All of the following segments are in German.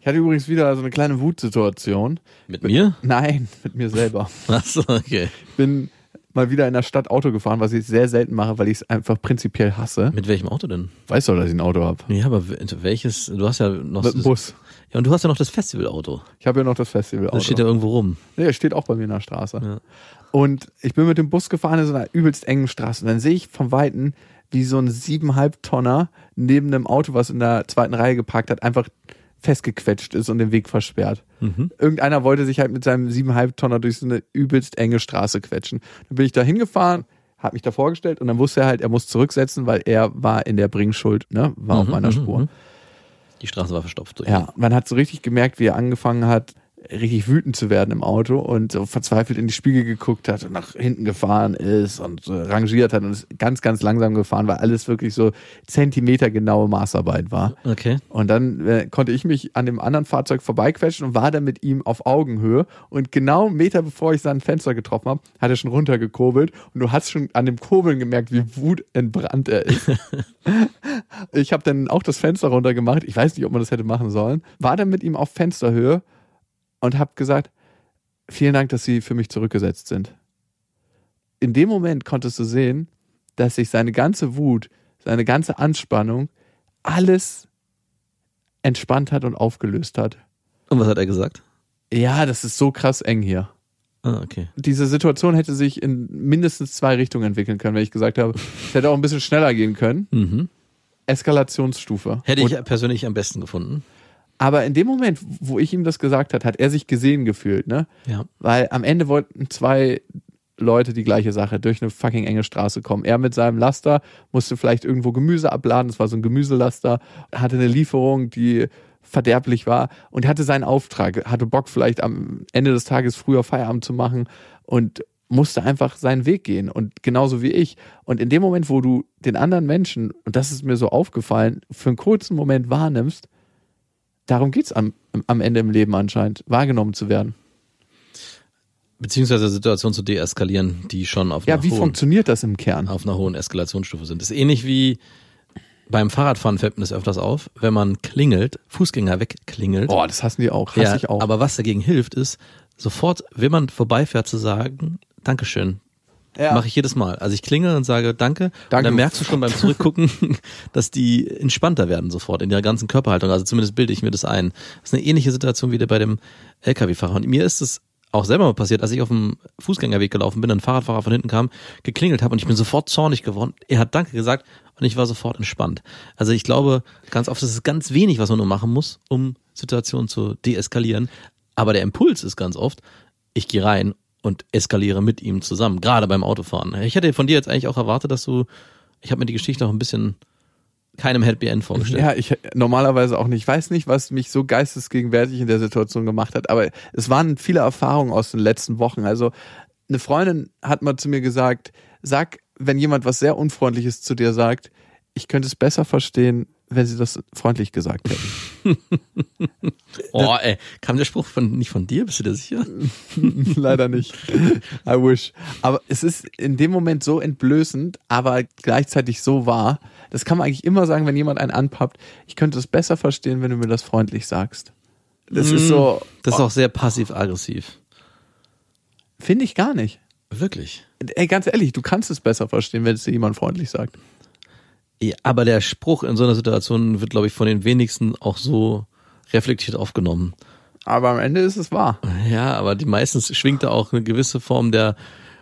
Ich hatte übrigens wieder so eine kleine Wutsituation. Mit mir? Nein, mit mir selber. Achso, okay. Ich bin mal wieder in der Stadt Auto gefahren, was ich sehr selten mache, weil ich es einfach prinzipiell hasse. Mit welchem Auto denn? Weißt du, dass ich ein Auto habe? Ja, aber welches? Du hast ja noch Mit dem das- Bus. Ja, und du hast ja noch das Festivalauto. Ich habe ja noch das Festivalauto. Das steht ja irgendwo rum. Nee, das steht auch bei mir in der Straße. Ja. Und ich bin mit dem Bus gefahren in so einer übelst engen Straße. Und dann sehe ich vom Weiten, wie so ein siebeneinhalb Tonner neben einem Auto, was in der zweiten Reihe geparkt hat, einfach festgequetscht ist und den Weg versperrt. Irgendeiner wollte sich halt mit seinem siebeneinhalb Tonner durch so eine übelst enge Straße quetschen. Dann bin ich da hingefahren, habe mich da vorgestellt und dann wusste er halt, er muss zurücksetzen, weil er war in der Bringschuld, ne, war auf meiner Spur. Die Straße war verstopft. durch. Ja, man hat so richtig gemerkt, wie er angefangen hat, richtig wütend zu werden im Auto und so verzweifelt in die Spiegel geguckt hat und nach hinten gefahren ist und so rangiert hat und ist ganz, ganz langsam gefahren, weil alles wirklich so zentimetergenaue Maßarbeit war. Okay. Und dann äh, konnte ich mich an dem anderen Fahrzeug vorbeiquetschen und war dann mit ihm auf Augenhöhe. Und genau einen Meter bevor ich sein Fenster getroffen habe, hat er schon runtergekurbelt. Und du hast schon an dem Kurbeln gemerkt, wie wutentbrannt er ist. ich habe dann auch das Fenster runtergemacht. Ich weiß nicht, ob man das hätte machen sollen. War dann mit ihm auf Fensterhöhe und habe gesagt, vielen Dank, dass Sie für mich zurückgesetzt sind. In dem Moment konntest du sehen, dass sich seine ganze Wut, seine ganze Anspannung, alles entspannt hat und aufgelöst hat. Und was hat er gesagt? Ja, das ist so krass eng hier. Ah, okay. Diese Situation hätte sich in mindestens zwei Richtungen entwickeln können, wenn ich gesagt habe, es hätte auch ein bisschen schneller gehen können. Mhm. Eskalationsstufe. Hätte Und, ich persönlich am besten gefunden. Aber in dem Moment, wo ich ihm das gesagt hat, hat er sich gesehen gefühlt, ne? Ja. Weil am Ende wollten zwei Leute die gleiche Sache durch eine fucking enge Straße kommen. Er mit seinem Laster musste vielleicht irgendwo Gemüse abladen, das war so ein Gemüselaster, hatte eine Lieferung, die verderblich war und hatte seinen Auftrag, hatte Bock vielleicht am Ende des Tages früher Feierabend zu machen und musste einfach seinen Weg gehen und genauso wie ich. Und in dem Moment, wo du den anderen Menschen, und das ist mir so aufgefallen, für einen kurzen Moment wahrnimmst, darum geht's am, am Ende im Leben anscheinend, wahrgenommen zu werden. Beziehungsweise Situation zu deeskalieren, die schon auf Ja, einer wie hohen, funktioniert das im Kern? auf einer hohen Eskalationsstufe sind. Das ist ähnlich wie beim Fahrradfahren fällt mir das öfters auf, wenn man klingelt, Fußgänger wegklingelt. Boah, das hassen die auch. Hasse ja, ich auch. Aber was dagegen hilft, ist sofort, wenn man vorbeifährt, zu sagen, Dankeschön. Ja. Mache ich jedes Mal. Also ich klingel und sage Danke. Und Danke. dann merkst du schon beim Zurückgucken, dass die entspannter werden sofort in ihrer ganzen Körperhaltung. Also zumindest bilde ich mir das ein. Das ist eine ähnliche Situation wie bei dem LKW-Fahrer. Und mir ist es auch selber mal passiert, als ich auf dem Fußgängerweg gelaufen bin, ein Fahrradfahrer von hinten kam, geklingelt habe und ich bin sofort zornig geworden. Er hat Danke gesagt und ich war sofort entspannt. Also ich glaube, ganz oft ist es ganz wenig, was man nur machen muss, um Situationen zu deeskalieren. Aber der Impuls ist ganz oft, ich gehe rein und eskaliere mit ihm zusammen, gerade beim Autofahren. Ich hätte von dir jetzt eigentlich auch erwartet, dass du, ich habe mir die Geschichte auch ein bisschen keinem Happy End vorgestellt. Ja, ich normalerweise auch nicht. Ich weiß nicht, was mich so geistesgegenwärtig in der Situation gemacht hat, aber es waren viele Erfahrungen aus den letzten Wochen. Also eine Freundin hat mal zu mir gesagt, sag, wenn jemand was sehr Unfreundliches zu dir sagt, ich könnte es besser verstehen, wenn sie das freundlich gesagt hätten. Oh, ey, kam der Spruch von, nicht von dir, bist du dir sicher? Leider nicht. I wish. Aber es ist in dem Moment so entblößend, aber gleichzeitig so wahr. Das kann man eigentlich immer sagen, wenn jemand einen anpappt. Ich könnte es besser verstehen, wenn du mir das freundlich sagst. Das ist so, Das ist auch sehr passiv-aggressiv. finde ich gar nicht. Wirklich. Ey, ganz ehrlich, du kannst es besser verstehen, wenn es dir jemand freundlich sagt. Ja, aber der Spruch in so einer Situation wird, glaube ich, von den wenigsten auch so reflektiert aufgenommen. Aber am Ende ist es wahr. Ja, aber die meistens schwingt da auch eine gewisse Form der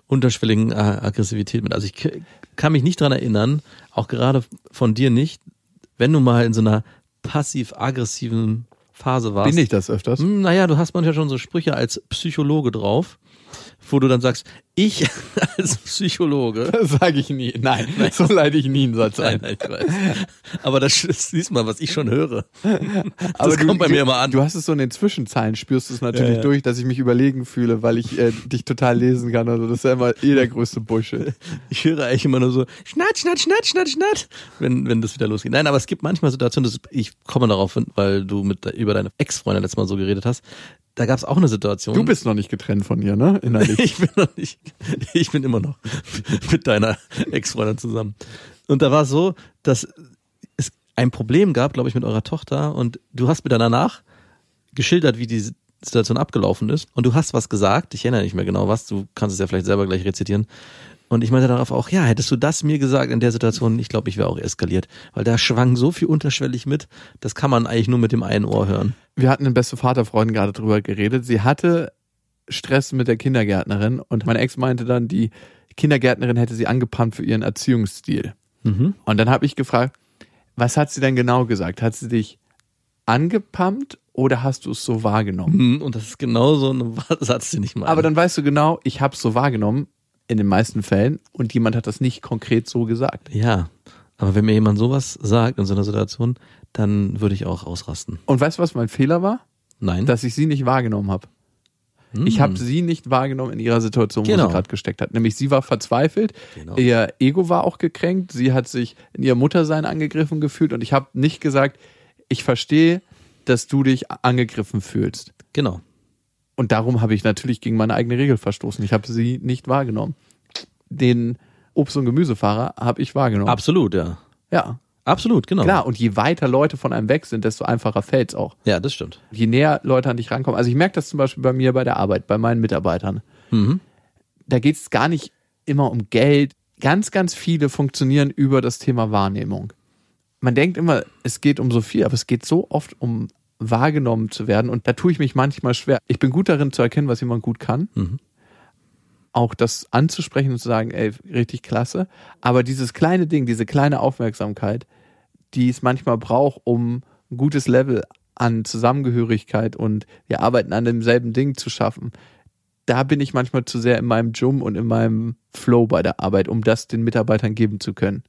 unterschwelligen äh, Aggressivität mit. Also ich kann mich nicht dran erinnern, auch gerade von dir nicht, wenn du mal in so einer passiv-aggressiven Phase warst. Bin ich das öfters? Hm, Naja, du hast manchmal schon so Sprüche als Psychologe drauf, wo du dann sagst, Ich als Psychologe. Das sage ich nie. Nein, so leite ich nie einen Satz Nein, ein. nein, ich weiß. Aber das siehst mal, was ich schon höre. Aber kommt bei mir immer an. Du hast es so in den Zwischenzeilen, spürst du es natürlich Ja, ja. durch, dass ich mich überlegen fühle, weil ich äh, dich total lesen kann. Also das ist ja immer eh der größte Bullshit. Ich höre eigentlich immer nur so Schnatt, Schnatt, Schnatt, Schnatt, Schnatt, wenn, wenn das wieder losgeht. Nein, aber es gibt manchmal Situationen, dass ich komme darauf, weil du mit über deine Ex-Freundin letztes Mal so geredet hast. Da gab es auch eine Situation. Du bist noch nicht getrennt von ihr, ne? Innerlich. ich bin noch nicht, ich bin immer noch mit deiner Ex-Freundin zusammen. Und da war es so, dass es ein Problem gab, glaube ich, mit eurer Tochter und du hast mir dann danach geschildert, wie die Situation abgelaufen ist und du hast was gesagt, ich erinnere nicht mehr genau was, du kannst es ja vielleicht selber gleich rezitieren. Und ich meinte darauf auch, ja, hättest du das mir gesagt in der Situation, ich glaube, ich wäre auch eskaliert, weil da schwang so viel unterschwellig mit, das kann man eigentlich nur mit dem einen Ohr hören. Wir hatten in beste Vaterfreundin gerade drüber geredet. Sie hatte Stress mit der Kindergärtnerin und meine Ex meinte dann, die Kindergärtnerin hätte sie angepammt für ihren Erziehungsstil. Mhm. Und dann habe ich gefragt, was hat sie denn genau gesagt? Hat sie dich angepumpt oder hast du es so wahrgenommen? Hm, Und das ist genau so ein Satz, den ich meine. Aber dann weißt du genau, ich habe es so wahrgenommen in den meisten Fällen und jemand hat das nicht konkret so gesagt. Ja, aber wenn mir jemand sowas sagt in so einer Situation, dann würde ich auch ausrasten. Und weißt du, was mein Fehler war? Nein. Dass ich sie nicht wahrgenommen habe. Ich habe sie nicht wahrgenommen in ihrer Situation, wo. Genau. sie gerade gesteckt hat. Nämlich sie war verzweifelt, Genau. ihr Ego war auch gekränkt, sie hat sich in ihr Muttersein angegriffen gefühlt und ich habe nicht gesagt, ich verstehe, dass du dich angegriffen fühlst. genau. Und darum habe ich natürlich gegen meine eigene Regel verstoßen. Ich habe sie nicht wahrgenommen. Den Obst- und Gemüsefahrer habe ich wahrgenommen. Absolut, ja. ja, Absolut, genau. klar. Und je weiter Leute von einem weg sind, desto einfacher fällt's auch. Ja, das stimmt. Je näher Leute an dich rankommen. Also ich merke das zum Beispiel bei mir bei der Arbeit, bei meinen Mitarbeitern. Mhm. Da geht es gar nicht immer um Geld. Ganz, ganz viele funktionieren über das Thema Wahrnehmung. Man denkt immer, es geht um so viel, aber es geht so oft um wahrgenommen zu werden. Und da tue ich mich manchmal schwer. Ich bin gut darin zu erkennen, was jemand gut kann. Mhm. Auch das anzusprechen und zu sagen, ey, richtig klasse. Aber dieses kleine Ding, diese kleine Aufmerksamkeit, die es manchmal braucht, um ein gutes Level an Zusammengehörigkeit und wir arbeiten an demselben Ding zu schaffen, da bin ich manchmal zu sehr in meinem Jum und in meinem Flow bei der Arbeit, um das den Mitarbeitern geben zu können.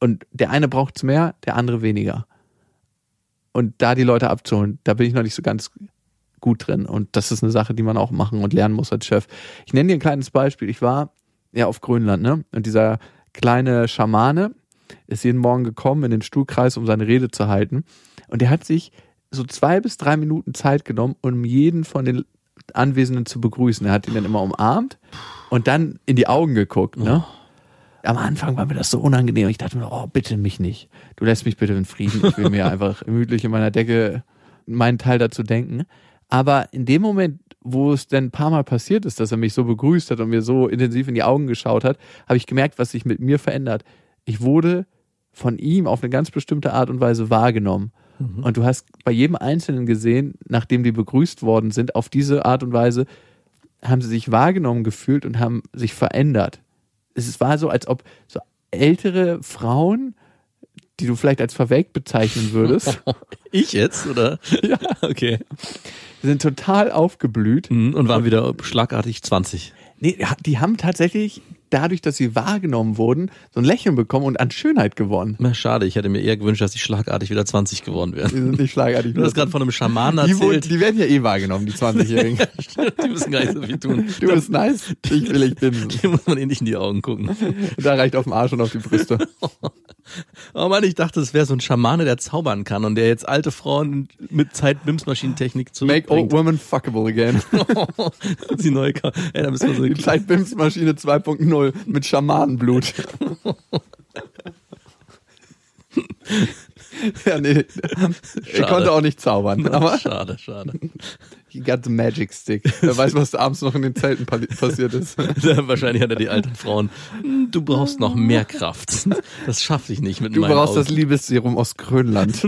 Und der eine braucht es mehr, der andere weniger. Und da die Leute abzuholen, da bin ich noch nicht so ganz gut drin. Und das ist eine Sache, die man auch machen und lernen muss als Chef. Ich nenne dir ein kleines Beispiel. Ich war ja auf Grönland, ne? Und dieser kleine Schamane ist jeden Morgen gekommen in den Stuhlkreis, um seine Rede zu halten. Und der hat sich so zwei bis drei Minuten Zeit genommen, um jeden von den Anwesenden zu begrüßen. Er hat ihn dann immer umarmt und dann in die Augen geguckt, ne? Am Anfang war mir das so unangenehm. Ich dachte mir, oh, bitte mich nicht. Du lässt mich bitte in Frieden. Ich will mir einfach gemütlich in meiner Decke meinen Teil dazu denken. Aber in dem Moment, wo es dann ein paar Mal passiert ist, dass er mich so begrüßt hat und mir so intensiv in die Augen geschaut hat, habe ich gemerkt, was sich mit mir verändert. Ich wurde von ihm auf eine ganz bestimmte Art und Weise wahrgenommen. Und du hast bei jedem Einzelnen gesehen, nachdem die begrüßt worden sind, auf diese Art und Weise haben sie sich wahrgenommen gefühlt und haben sich verändert. Es war so, als ob so ältere Frauen, die du vielleicht als verwelkt bezeichnen würdest, Ich jetzt, oder? Ja. Okay. sind total aufgeblüht. Mhm, Und waren wieder schlagartig 20. Nee, die haben tatsächlich dadurch, dass sie wahrgenommen wurden, so ein Lächeln bekommen und an Schönheit gewonnen. Na, schade, ich hätte mir eher gewünscht, dass die schlagartig wieder 20 geworden Die wären. sind nicht schlagartig. Du hast gerade von einem Schamanen die, wohl- erzählt. die werden ja eh wahrgenommen, die 20-Jährigen. Die müssen gar nicht so viel tun. Du bist nice, ich will ich bin. Hier muss man eh nicht in die Augen gucken. Da reicht auf den Arsch und auf die Brüste. Oh Mann, ich dachte, es wäre so ein Schamane, der zaubern kann und der jetzt alte Frauen mit Zeit-Bims-Maschinentechnik Make old zurückbringt. women fuckable again. die neue Ka Ey, da müssen wir so Die Zeitbimsmaschine 2.0 mit Schamanenblut. ja, nee. Schade. konnte auch nicht zaubern. Aber schade, schade. he got the magic stick. Wer weiß, was abends noch in den Zelten pa- passiert ist. Wahrscheinlich hat er die alten Frauen. "Hm, Du brauchst noch mehr Kraft. Das schaffe ich nicht mit Du meinen brauchst Augen. das Liebesserum aus Grönland.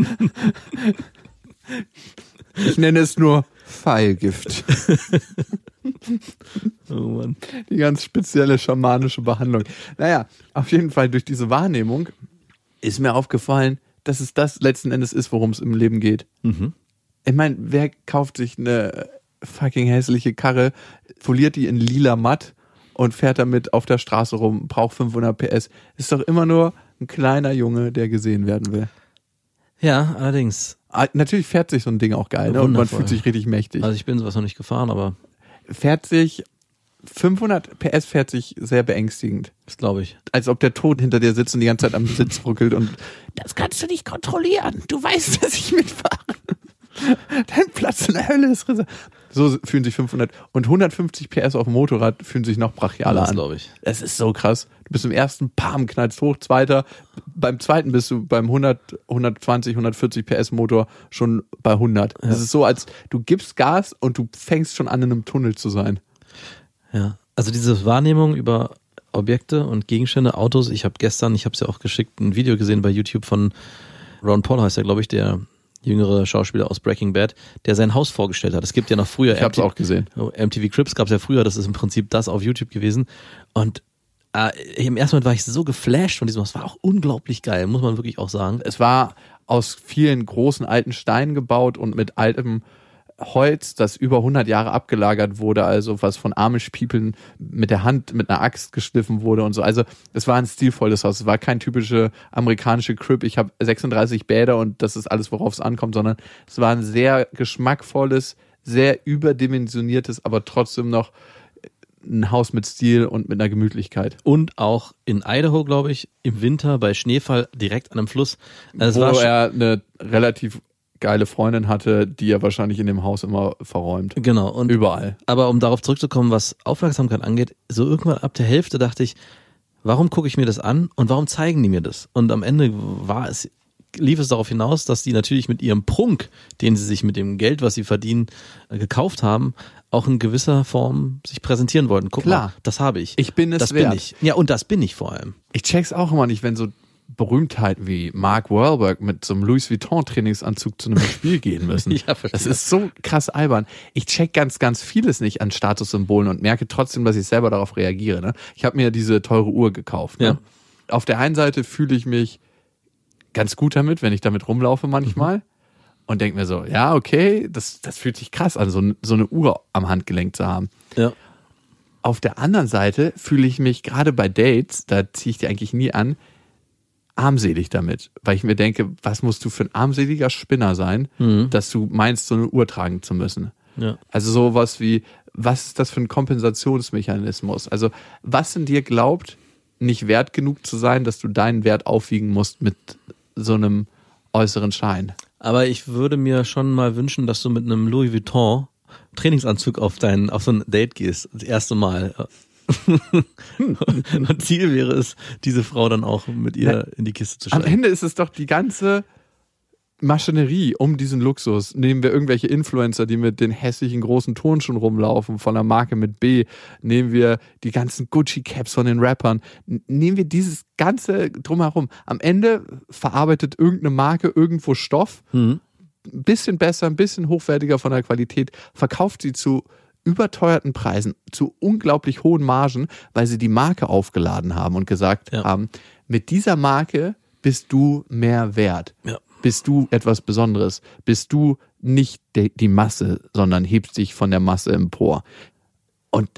Ich nenne es nur Pfeilgift. Oh Mann. Die ganz spezielle schamanische Behandlung. Naja, auf jeden Fall durch diese Wahrnehmung ist mir aufgefallen, dass es das letzten Endes ist, worum es im Leben geht. Mhm. Ich meine, wer kauft sich eine fucking hässliche Karre, foliert die in lila matt und fährt damit auf der Straße rum, braucht 500 PS. Ist doch immer nur ein kleiner Junge, der gesehen werden will. Ja, allerdings. Ah, Natürlich fährt sich so ein Ding auch geil, ne? Und man fühlt sich richtig mächtig. Also ich bin sowas noch nicht gefahren, aber Fährt sich 500 PS fährt sich sehr beängstigend. das glaube ich. Als ob der Tod hinter dir sitzt und die ganze Zeit am Sitz ruckelt und das kannst du nicht kontrollieren. Du weißt, dass ich mitfahre. Dein Platz in der Hölle ist reserviert. So fühlen sich 500 und 150 PS auf dem Motorrad fühlen sich noch brachialer Das an. glaube ich. Es ist so krass. Du bist im ersten, pam, knallst hoch, zweiter. Beim zweiten bist du beim 100, 120, 140 PS Motor schon bei 100. Es ist so, als du gibst Gas und du fängst schon an, in einem Tunnel zu sein. Ja. Also diese Wahrnehmung über Objekte und Gegenstände, Autos. Ich habe gestern, ich habe es ja auch geschickt, ein Video gesehen bei YouTube von Ron Paul heißt er, glaube ich, der jüngere Schauspieler aus Breaking Bad, der sein Haus vorgestellt hat. Es gibt ja noch früher Ich hab's auch gesehen. Oh, MTV Crips gab es ja früher, das ist im Prinzip das auf YouTube gewesen. Und äh, im ersten Moment war ich so geflasht von diesem, das war auch unglaublich geil, muss man wirklich auch sagen. Es war aus vielen großen alten Steinen gebaut und mit altem Holz, das über 100 Jahre abgelagert wurde, also was von Amish-People mit der Hand, mit einer Axt geschliffen wurde und so. Also es war ein stilvolles Haus. Es war kein typische amerikanische Crib. Ich habe 36 Bäder und das ist alles, worauf es ankommt, sondern es war ein sehr geschmackvolles, sehr überdimensioniertes, aber trotzdem noch ein Haus mit Stil und mit einer Gemütlichkeit. Und auch in Idaho, glaube ich, im Winter bei Schneefall direkt an einem Fluss. Also es wo er eine relativ geile Freundin hatte, die er wahrscheinlich in dem Haus immer verräumt. genau. Und Überall. Aber um darauf zurückzukommen, was Aufmerksamkeit angeht, so irgendwann ab der Hälfte dachte ich, warum gucke ich mir das an und warum zeigen die mir das? Und am Ende war es, lief es darauf hinaus, dass die natürlich mit ihrem Prunk, den sie sich mit dem Geld, was sie verdienen, äh, gekauft haben, auch in gewisser Form sich präsentieren wollten. Guck Klar. mal, das habe ich. Ich bin es das wert. bin ich. Ja, und das bin ich vor allem. Ich check's auch immer nicht, wenn so Berühmtheiten wie Mark Wahlberg mit so einem Louis Vuitton Trainingsanzug zu einem Spiel gehen müssen. Ja, das ist so krass albern. Ich check ganz, ganz vieles nicht an Statussymbolen und merke trotzdem, dass ich selber darauf reagiere. Ne? Ich habe mir diese teure Uhr gekauft. Ne? Ja. Auf der einen Seite fühle ich mich ganz gut damit, wenn ich damit rumlaufe manchmal. Und denke mir so, ja, okay, das, das fühlt sich krass an, so, so eine Uhr am Handgelenk zu haben. Ja. Auf der anderen Seite fühle ich mich gerade bei Dates, da ziehe ich die eigentlich nie an, armselig damit, weil ich mir denke, was musst du für ein armseliger Spinner sein, dass du meinst, so eine Uhr tragen zu müssen. Ja. Also sowas wie, was ist das für ein Kompensationsmechanismus? Also was in dir glaubt, nicht wert genug zu sein, dass du deinen Wert aufwiegen musst mit so einem äußeren Schein. Aber ich würde mir schon mal wünschen, dass du mit einem Louis Vuitton Trainingsanzug auf dein, auf so ein Date gehst. Das erste Mal. Und Ziel wäre es, diese Frau dann auch mit ihr in die Kiste zu Am steigen. Ende ist es doch die ganze Maschinerie um diesen Luxus. Nehmen wir irgendwelche Influencer, die mit den hässlichen großen Turnschuhen rumlaufen von der Marke mit B. Nehmen wir die ganzen Gucci-Caps von den Rappern. Nehmen wir dieses ganze drumherum. Am Ende verarbeitet irgendeine Marke irgendwo Stoff, Mhm. ein bisschen besser, ein bisschen hochwertiger von der Qualität, verkauft sie zu überteuerten Preisen, zu unglaublich hohen Margen, weil sie die Marke aufgeladen haben und gesagt Ja. haben, mit dieser Marke bist du mehr wert. Ja. Bist du etwas Besonderes. Bist du nicht de, die Masse, sondern hebst dich von der Masse empor. Und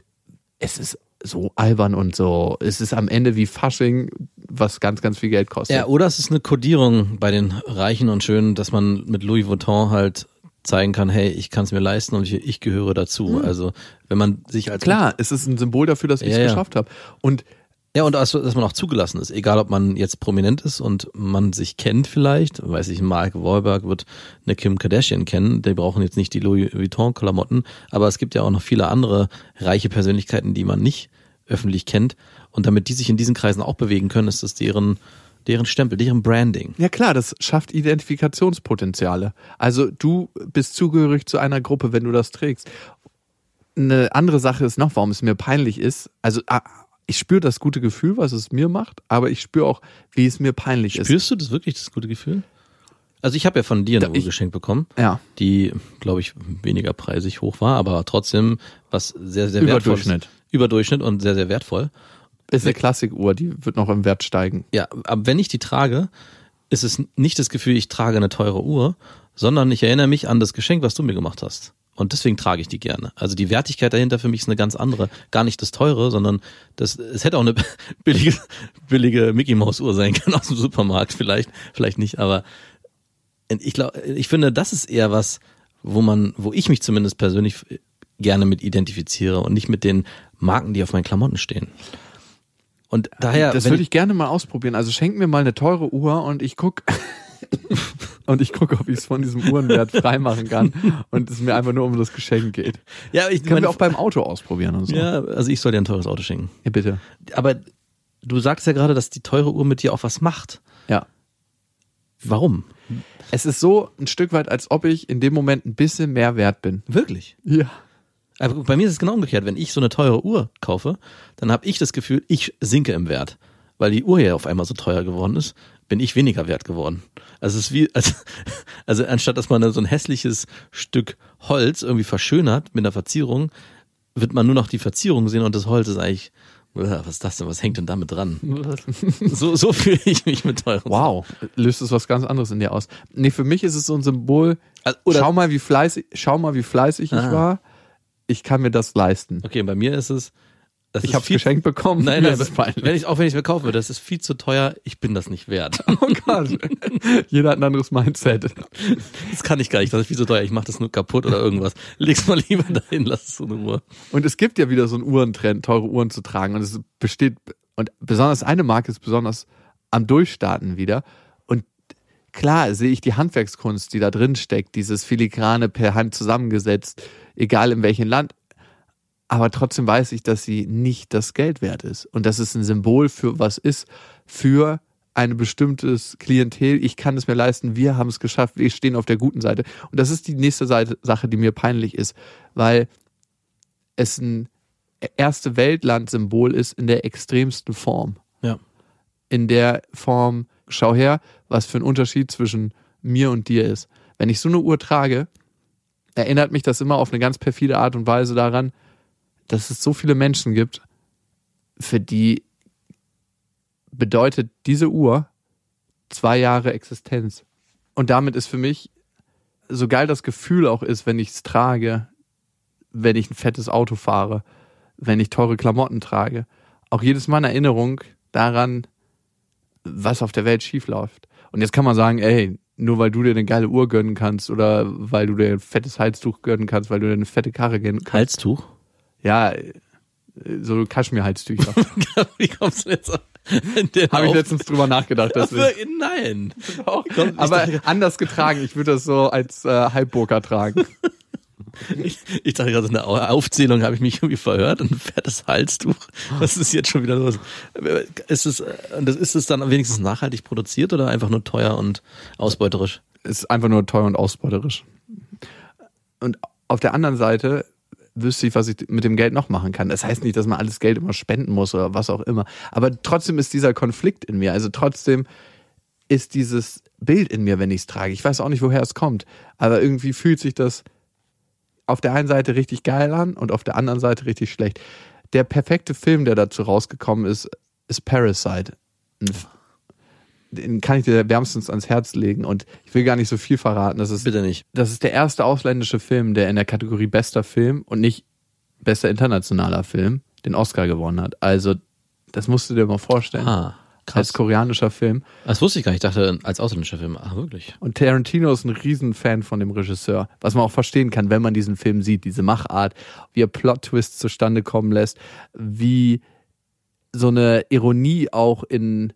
es ist so albern und so, es ist am Ende wie Fasching, was ganz, ganz viel Geld kostet. Ja, oder es ist eine Kodierung bei den Reichen und Schönen, dass man mit Louis Vuitton halt zeigen kann, hey, ich kann es mir leisten und ich, ich gehöre dazu. Also wenn man sich als Klar, es ist ein Symbol dafür, dass ich es Ja, ja. geschafft habe. Und Ja, und dass, dass man auch zugelassen ist, egal ob man jetzt prominent ist und man sich kennt vielleicht, weiß ich, Mark Wahlberg wird eine Kim Kardashian kennen, die brauchen jetzt nicht die Louis Vuitton Klamotten, aber es gibt ja auch noch viele andere reiche Persönlichkeiten, die man nicht öffentlich kennt und damit die sich in diesen Kreisen auch bewegen können, ist das deren deren Stempel, deren Branding. Ja klar, das schafft Identifikationspotenziale. Also du bist zugehörig zu einer Gruppe, wenn du das trägst. Eine andere Sache ist noch, warum es mir peinlich ist. Also ah, ich spüre das gute Gefühl, was es mir macht, aber ich spüre auch, wie es mir peinlich ist. Spürst du das wirklich, das gute Gefühl? Also ich habe ja von dir eine Uhr geschenkt bekommen, Ja. die, glaube ich, weniger preisig hoch war, aber trotzdem was sehr, sehr wertvoll Überdurchschnitt. Überdurchschnitt und sehr, sehr wertvoll. Ist eine Klassikuhr, die wird noch im Wert steigen. Ja, aber wenn ich die trage, ist es nicht das Gefühl, ich trage eine teure Uhr, sondern ich erinnere mich an das Geschenk, was du mir gemacht hast. Und deswegen trage ich die gerne. Also die Wertigkeit dahinter für mich ist eine ganz andere. Gar nicht das teure, sondern das, es hätte auch eine billige, billige Mickey Maus Uhr sein können aus dem Supermarkt. Vielleicht, vielleicht nicht, aber ich glaube, ich finde, das ist eher was, wo man, wo ich mich zumindest persönlich gerne mit identifiziere und nicht mit den Marken, die auf meinen Klamotten stehen. Und daher. Das würde ich gerne mal ausprobieren. Also schenk mir mal eine teure Uhr und ich guck und ich gucke, ob ich es von diesem Uhrenwert freimachen kann und es mir einfach nur um das Geschenk geht. Ja, ich Können wir auch beim Auto ausprobieren und so. Ja, also ich soll dir ein teures Auto schenken. ja bitte. Aber du sagst ja gerade, dass die teure Uhr mit dir auch was macht. Ja. Warum? Es ist so ein Stück weit, als ob ich in dem Moment ein bisschen mehr wert bin. Wirklich? Ja. Aber bei mir ist es genau umgekehrt. Wenn ich so eine teure Uhr kaufe, dann habe ich das Gefühl, ich sinke im Wert. Weil die Uhr ja auf einmal so teuer geworden ist, bin ich weniger wert geworden. Also es ist wie, also, also anstatt dass man so ein hässliches Stück Holz irgendwie verschönert mit einer Verzierung, wird man nur noch die Verzierung sehen und das Holz ist eigentlich, was ist das denn, was hängt denn damit dran? So, so fühle ich mich mit teuren Wow, löst es was ganz anderes in dir aus. Nee, für mich ist es so ein Symbol. Also, schau mal, wie fleißig, schau mal, wie fleißig ich Ah. war. Ich kann mir das leisten. Okay, bei mir ist es, das Ich ist habe geschenkt bekommen. Nein, nein, ist es peinlich. wenn ich, auch wenn ich es mir kaufe, das ist viel zu teuer, ich bin das nicht wert. Oh Gott. Jeder hat ein anderes Mindset. Das kann ich gar nicht, das ist viel zu teuer, ich mache das nur kaputt oder irgendwas. Leg's mal lieber dahin, lass es so eine Uhr. Und es gibt ja wieder so einen Uhrentrend, teure Uhren zu tragen. Und es besteht, und besonders eine Marke ist besonders am Durchstarten wieder. Und klar sehe ich die Handwerkskunst, die da drin steckt, dieses Filigrane per Hand zusammengesetzt, egal in welchem Land. Aber trotzdem weiß ich, dass sie nicht das Geld wert ist. Und dass es ein Symbol für was ist, für ein bestimmtes Klientel. Ich kann es mir leisten, wir haben es geschafft, wir stehen auf der guten Seite. Und das ist die nächste Seite, Sache, die mir peinlich ist, weil es ein erste Weltland-Symbol ist in der extremsten Form. Ja. In der Form, schau her, was für ein Unterschied zwischen mir und dir ist. Wenn ich so eine Uhr trage, erinnert mich das immer auf eine ganz perfide Art und Weise daran, dass es so viele Menschen gibt, für die bedeutet diese Uhr zwei Jahre Existenz. Und damit ist für mich, so geil das Gefühl auch ist, wenn ich es trage, wenn ich ein fettes Auto fahre, wenn ich teure Klamotten trage, auch jedes Mal eine Erinnerung daran, was auf der Welt schief läuft. Und jetzt kann man sagen, ey, nur weil du dir eine geile Uhr gönnen kannst oder weil du dir ein fettes Halstuch gönnen kannst, weil du dir eine fette Karre gönnen kannst. Halstuch? Ja, äh, so Kaschmir-Halstücher. Wie kommst du jetzt auf Habe ich letztens drüber nachgedacht. Aber Nein. Ich Aber anders getragen. Ich würde das so als äh, Halbburger tragen. Ich, ich dachte gerade, in der Au- Aufzählung habe ich mich irgendwie verhört. Ein fettes Halstuch. Was ist jetzt schon wieder los? Ist es, ist es dann wenigstens nachhaltig produziert oder einfach nur teuer und ausbeuterisch? Ist einfach nur teuer und ausbeuterisch. Und auf der anderen Seite wüsste ich, was ich mit dem Geld noch machen kann. Das heißt nicht, dass man alles Geld immer spenden muss oder was auch immer. Aber trotzdem ist dieser Konflikt in mir. Also trotzdem ist dieses Bild in mir, wenn ich es trage. Ich weiß auch nicht, woher es kommt. Aber irgendwie fühlt sich das auf der einen Seite richtig geil an und auf der anderen Seite richtig schlecht. Der perfekte Film, der dazu rausgekommen ist, ist Parasite. Den kann ich dir wärmstens ans Herz legen und ich will gar nicht so viel verraten. Das ist, Bitte nicht. das ist der erste ausländische Film, der in der Kategorie bester Film und nicht bester internationaler Film den Oscar gewonnen hat. Also, das musst du dir mal vorstellen. Ah, Als krass. koreanischer Film. Das wusste ich gar nicht. Ich dachte, als ausländischer Film. Ah, wirklich? Und Tarantino ist ein Riesenfan von dem Regisseur, was man auch verstehen kann, wenn man diesen Film sieht, diese Machart, wie er Plot-Twists zustande kommen lässt, wie so eine Ironie auch in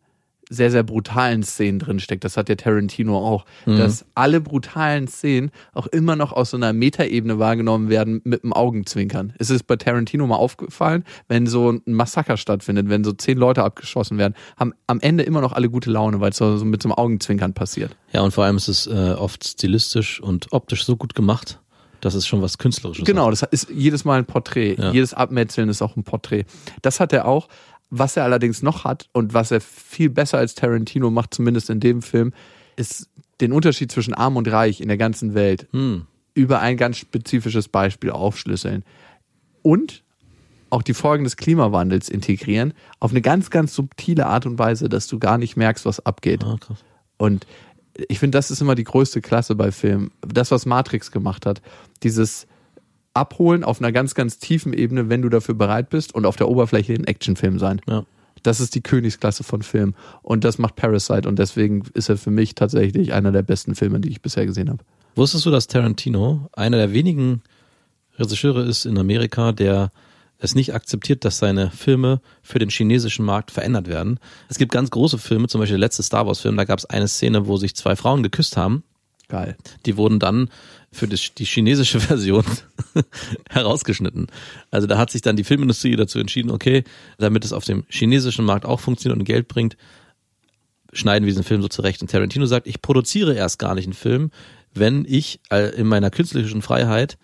sehr, sehr brutalen Szenen drinsteckt. Das hat der Tarantino auch, dass alle brutalen Szenen auch immer noch aus so einer Metaebene wahrgenommen werden mit dem Augenzwinkern. Es ist bei Tarantino mal aufgefallen, wenn so ein Massaker stattfindet, wenn so zehn Leute abgeschossen werden, haben am Ende immer noch alle gute Laune, weil es so mit so einem Augenzwinkern passiert. Ja, und vor allem ist es äh, oft stilistisch und optisch so gut gemacht, dass es schon was Künstlerisches Genau, das ist jedes Mal ein Porträt. Ja. Jedes Abmetzeln ist auch ein Porträt. Das hat er auch. Was er allerdings noch hat und was er viel besser als Tarantino macht, zumindest in dem Film, ist den Unterschied zwischen arm und reich in der ganzen Welt Hm. über ein ganz spezifisches Beispiel aufschlüsseln. Und auch die Folgen des Klimawandels integrieren auf eine ganz, ganz subtile Art und Weise, dass du gar nicht merkst, was abgeht. Ah. Und ich finde, das ist immer die größte Klasse bei Filmen. Das, was Matrix gemacht hat, dieses abholen auf einer ganz, ganz tiefen Ebene, wenn du dafür bereit bist und auf der Oberfläche ein Actionfilm sein. Ja. Das ist die Königsklasse von Film. Und das macht Parasite und deswegen ist er für mich tatsächlich einer der besten Filme, die ich bisher gesehen habe. Wusstest du, dass Tarantino einer der wenigen Regisseure ist in Amerika, der es nicht akzeptiert, dass seine Filme für den chinesischen Markt verändert werden. Es gibt ganz große Filme, zum Beispiel der letzte Star Wars Film, da gab es eine Szene, wo sich zwei Frauen geküsst haben. Geil. Die wurden dann für die, chinesische Version herausgeschnitten. Also da hat sich dann die Filmindustrie dazu entschieden, okay, damit es auf dem chinesischen Markt auch funktioniert und Geld bringt, schneiden wir diesen Film so zurecht. Und Tarantino sagt, ich produziere erst gar nicht einen Film, wenn ich äh, in meiner künstlerischen Freiheit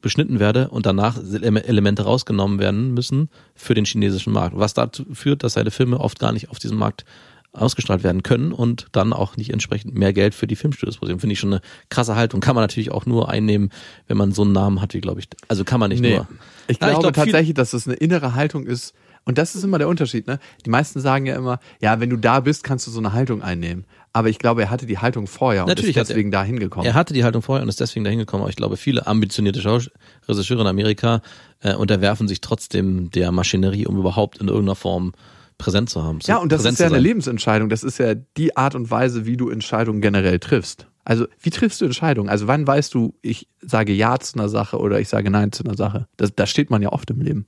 beschnitten werde und danach Elemente rausgenommen werden müssen für den chinesischen Markt. Was dazu führt, dass seine Filme oft gar nicht auf diesem Markt ausgestrahlt werden können und dann auch nicht entsprechend mehr Geld für die Filmstudios produzieren. Finde ich schon eine krasse Haltung. Kann man natürlich auch nur einnehmen, wenn man so einen Namen hat wie, glaube ich. Also kann man nicht Nee. nur. Ich Ja, ich glaube tatsächlich, dass das eine innere Haltung ist. Und das ist immer der Unterschied, ne? Die meisten sagen ja immer, ja, wenn du da bist, kannst du so eine Haltung einnehmen. Aber ich glaube, er hatte die Haltung vorher und Natürlich ist deswegen da hingekommen. Er hatte die Haltung vorher und ist deswegen dahin gekommen. Aber ich glaube, viele ambitionierte Schaus- Regisseure in Amerika äh, unterwerfen sich trotzdem der Maschinerie, um überhaupt in irgendeiner Form präsent zu haben. Ja, und das ist ja eine. Lebensentscheidung. Das ist ja die Art und Weise, wie du Entscheidungen generell triffst. Also, wie triffst du Entscheidungen? Also, wann weißt du, ich sage Ja zu einer Sache oder ich sage Nein zu einer Sache? Da steht man ja oft im Leben.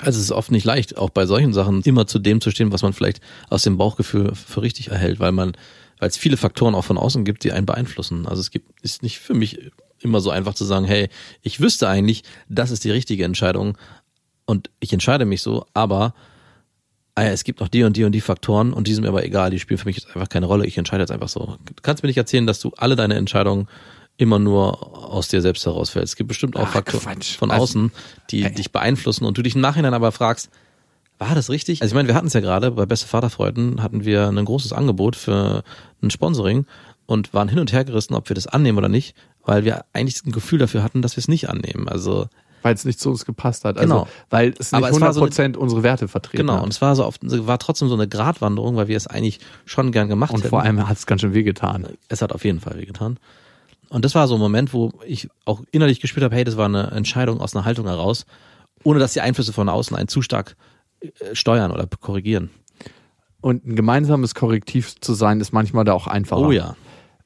Also es ist oft nicht leicht, auch bei solchen Sachen immer zu dem zu stehen, was man vielleicht aus dem Bauchgefühl für richtig erhält, weil man, weil es viele Faktoren auch von außen gibt, die einen beeinflussen. Also es gibt, ist nicht für mich immer so einfach zu sagen, hey, ich wüsste eigentlich, das ist die richtige Entscheidung und ich entscheide mich so, aber ah ja, es gibt noch die und die und die Faktoren und die sind mir aber egal, die spielen für mich jetzt einfach keine Rolle, ich entscheide jetzt einfach so. Du kannst mir nicht erzählen, dass du alle deine Entscheidungen immer nur aus dir selbst herausfällst. Es gibt bestimmt auch Ach, Faktoren Quatsch. von Also- außen, die dich beeinflussen und du dich im Nachhinein aber fragst, war das richtig? Also ich meine, wir hatten es ja gerade, bei Beste Vaterfreuden hatten wir ein großes Angebot für ein Sponsoring und waren hin und her gerissen, ob wir das annehmen oder nicht, weil wir eigentlich ein Gefühl dafür hatten, dass wir es nicht annehmen. Also Weil es nicht zu uns gepasst hat. Also, Genau. weil es nicht Aber es war so 100% unsere Werte vertreten genau, hat. und es war so oft, war trotzdem so eine Gratwanderung, weil wir es eigentlich schon gern gemacht Und hätten. vor allem hat es ganz schön wehgetan. es hat auf jeden Fall wehgetan. Und das war so ein Moment, wo ich auch innerlich gespürt habe, hey, das war eine Entscheidung aus einer Haltung heraus, ohne dass die Einflüsse von außen einen zu stark äh, steuern oder korrigieren. Und ein gemeinsames Korrektiv zu sein, ist manchmal da auch einfacher. Oh ja.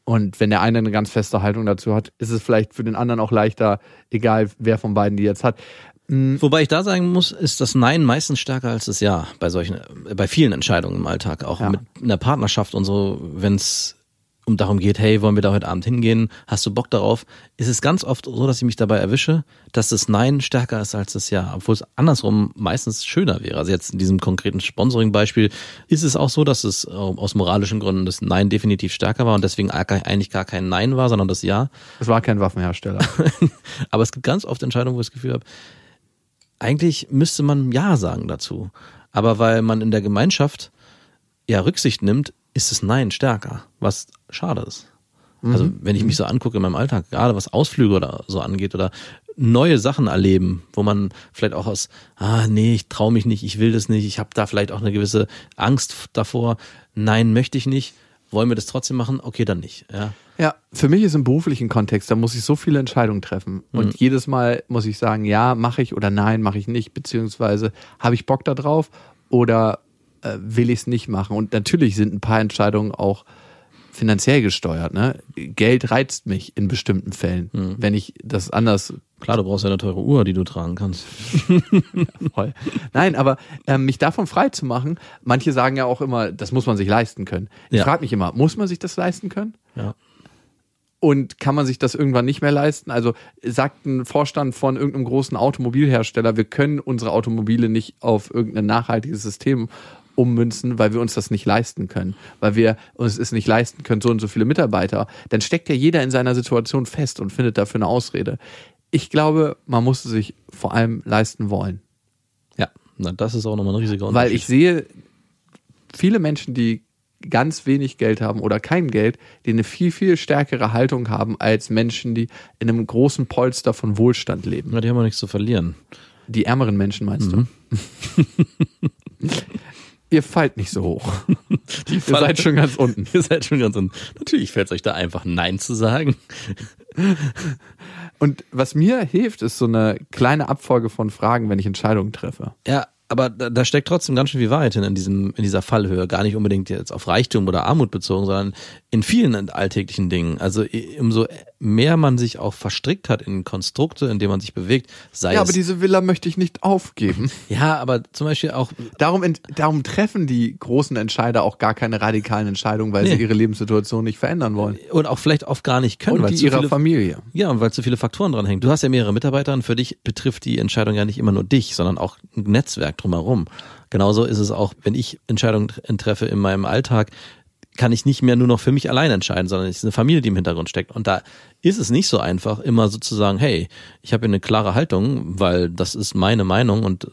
Und wenn der eine eine ganz feste Haltung dazu hat, ist es vielleicht für den anderen auch leichter, egal wer von beiden die jetzt hat. Wobei ich da sagen muss, ist das Nein meistens stärker als das Ja bei solchen, äh, bei vielen Entscheidungen im Alltag, auch Ja. mit einer Partnerschaft und so, wenn es um darum geht, hey, wollen wir da heute Abend hingehen? Hast du Bock darauf? Ist es ganz oft so, dass ich mich dabei erwische, dass das Nein stärker ist als das Ja, obwohl es andersrum meistens schöner wäre. Also jetzt in diesem konkreten Sponsoring-Beispiel ist es auch so, dass es äh, aus moralischen Gründen das Nein definitiv stärker war und deswegen eigentlich gar kein Nein war, sondern das Ja. Es war kein Waffenhersteller. Aber es gibt ganz oft Entscheidungen, wo ich das Gefühl habe, eigentlich müsste man Ja sagen dazu. Aber weil man in der Gemeinschaft ja Rücksicht nimmt, ist das Nein stärker, was schade ist. Also wenn ich mich so angucke in meinem Alltag, gerade was Ausflüge oder so angeht oder neue Sachen erleben, wo man vielleicht auch aus, ah nee, ich traue mich nicht, ich will das nicht, ich habe da vielleicht auch eine gewisse Angst davor, nein, möchte ich nicht, wollen wir das trotzdem machen? Okay, dann nicht. Ja. Ja, für mich ist im beruflichen Kontext, da muss ich so viele Entscheidungen treffen. Und jedes Mal muss ich sagen, ja, mache ich oder nein, mache ich nicht, beziehungsweise habe ich Bock da drauf oder äh, will ich es nicht machen. Und natürlich sind ein paar Entscheidungen auch finanziell gesteuert. Ne? Geld reizt mich in bestimmten Fällen. Wenn ich das anders Klar, du brauchst ja eine teure Uhr, die du tragen kannst. Voll. Nein, aber ähm, mich davon frei zu machen, manche sagen ja auch immer, das muss man sich leisten können. Ich Ja. frage mich immer, muss man sich das leisten können? Ja. Und kann man sich das irgendwann nicht mehr leisten? Also sagt ein Vorstand von irgendeinem großen Automobilhersteller, wir können unsere Automobile nicht auf irgendein nachhaltiges System ummünzen, weil wir uns das nicht leisten können, weil wir uns es nicht leisten können, so und so viele Mitarbeiter, dann steckt ja jeder in seiner Situation fest und findet dafür eine Ausrede. Ich glaube, man muss es sich vor allem leisten wollen. Ja, na, das ist auch nochmal ein riesiger Unterschied. Weil ich sehe viele Menschen, die ganz wenig Geld haben oder kein Geld, die eine viel, viel stärkere Haltung haben als Menschen, die in einem großen Polster von Wohlstand leben. Ja, die haben auch nichts zu verlieren. Die ärmeren Menschen meinst du? Ihr fallt nicht so hoch. Ihr seid schon ganz unten. Ihr seid schon ganz unten. Natürlich fällt es euch da einfach Nein zu sagen. Und was mir hilft, ist so eine kleine Abfolge von Fragen, wenn ich Entscheidungen treffe. Ja, aber da, da steckt trotzdem ganz schön viel Wahrheit hin in diesem in dieser Fallhöhe. Gar nicht unbedingt jetzt auf Reichtum oder Armut bezogen, sondern in vielen alltäglichen Dingen. Also umso mehr man sich auch verstrickt hat in Konstrukte, in denen man sich bewegt, sei Ja, aber diese Villa möchte ich nicht aufgeben. ja, aber zum Beispiel auch Darum, darum treffen die großen Entscheider auch gar keine radikalen Entscheidungen, weil Nee. sie ihre Lebenssituation nicht verändern wollen. und auch vielleicht oft gar nicht können, Und weil die zu ihrer viele, Familie. Ja, und weil zu viele Faktoren dran hängen. Du hast ja mehrere Mitarbeiter und für dich betrifft die Entscheidung ja nicht immer nur dich, sondern auch ein Netzwerk drumherum. Genauso ist es auch, wenn ich Entscheidungen tr- treffe in meinem Alltag, kann ich nicht mehr nur noch für mich allein entscheiden, sondern es ist eine Familie, die im Hintergrund steckt. Und da ist es nicht so einfach, immer sozusagen, hey, ich habe hier eine klare Haltung, weil das ist meine Meinung und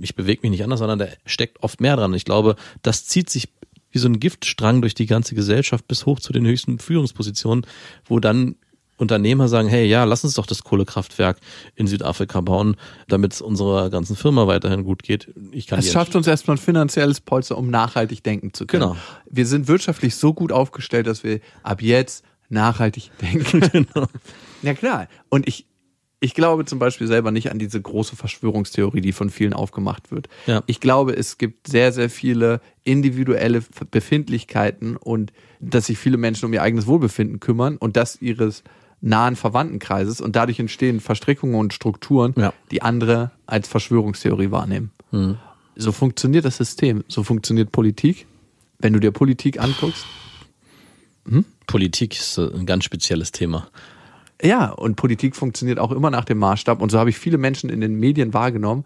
ich bewege mich nicht anders, sondern da steckt oft mehr dran. Ich glaube, das zieht sich wie so ein Giftstrang durch die ganze Gesellschaft bis hoch zu den höchsten Führungspositionen, wo dann Unternehmer sagen, hey, ja, lass uns doch das Kohlekraftwerk in Südafrika bauen, damit es unserer ganzen Firma weiterhin gut geht. Ich kann Es schafft uns erstmal ein finanzielles Polster, um nachhaltig denken zu können. Genau. Wir sind wirtschaftlich so gut aufgestellt, dass wir ab jetzt nachhaltig denken. Genau. Ja klar. Und ich, ich glaube zum Beispiel selber nicht an diese große Verschwörungstheorie, die von vielen aufgemacht wird. Ja. Ich glaube, es gibt sehr, sehr viele individuelle Befindlichkeiten und dass sich viele Menschen um ihr eigenes Wohlbefinden kümmern und das ihres nahen Verwandtenkreises und dadurch entstehen Verstrickungen und Strukturen, Ja. die andere als Verschwörungstheorie wahrnehmen. So funktioniert das System, so funktioniert Politik. Wenn du dir Politik anguckst, Politik ist äh, ein ganz spezielles Thema. Ja, und Politik funktioniert auch immer nach dem Maßstab. Und so habe ich viele Menschen in den Medien wahrgenommen,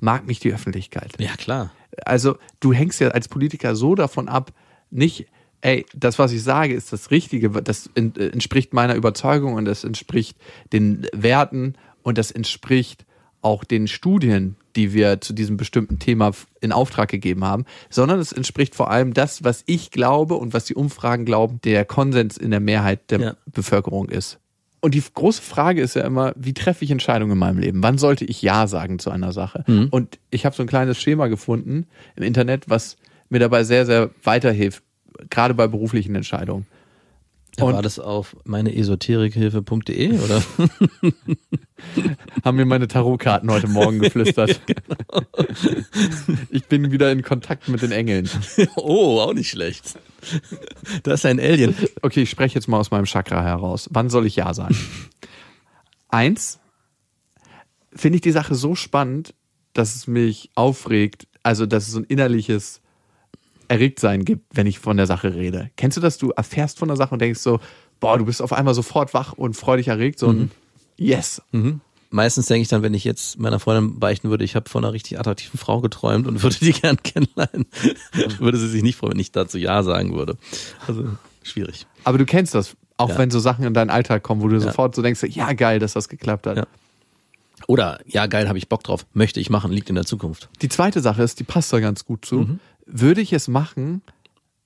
mag mich die Öffentlichkeit. Ja, klar. Also du hängst ja als Politiker so davon ab, nicht, ey, das, was ich sage, ist das Richtige, das äh, entspricht meiner Überzeugung und das entspricht den Werten und das entspricht auch den Studien, die wir zu diesem bestimmten Thema in Auftrag gegeben haben, sondern es entspricht vor allem das, was ich glaube und was die Umfragen glauben, der Konsens in der Mehrheit der Ja. Bevölkerung ist. Und die große Frage ist ja immer, wie treffe ich Entscheidungen in meinem Leben? Wann sollte ich Ja sagen zu einer Sache? Und ich habe so ein kleines Schema gefunden im Internet, was mir dabei sehr, sehr weiterhilft, gerade bei beruflichen Entscheidungen. Und- war das auf meineesoterikhilfe.de oder? Haben mir meine Tarotkarten heute Morgen geflüstert. Ich bin wieder in Kontakt mit den Engeln. oh, auch nicht schlecht. Das ist ein Alien. Okay, ich spreche jetzt mal aus meinem Chakra heraus. Wann soll ich Ja sagen? Eins, finde ich die Sache so spannend, dass es mich aufregt, also dass es so ein innerliches Erregtsein gibt, wenn ich von der Sache rede. Kennst du das? Du erfährst von der Sache und denkst so, boah, du bist auf einmal sofort wach und freudig erregt, so ein Yes. Meistens denke ich dann, wenn ich jetzt meiner Freundin beichten würde, ich habe von einer richtig attraktiven Frau geträumt und würde die gern kennenlernen, würde sie sich nicht freuen, wenn ich dazu Ja sagen würde. Also schwierig. Aber du kennst das, auch Ja. wenn so Sachen in deinen Alltag kommen, wo du sofort so denkst, ja geil, dass das geklappt hat. Ja. Oder ja, geil, habe ich Bock drauf, möchte ich machen, liegt in der Zukunft. Die zweite Sache ist, die passt da ganz gut zu. Würde ich es machen,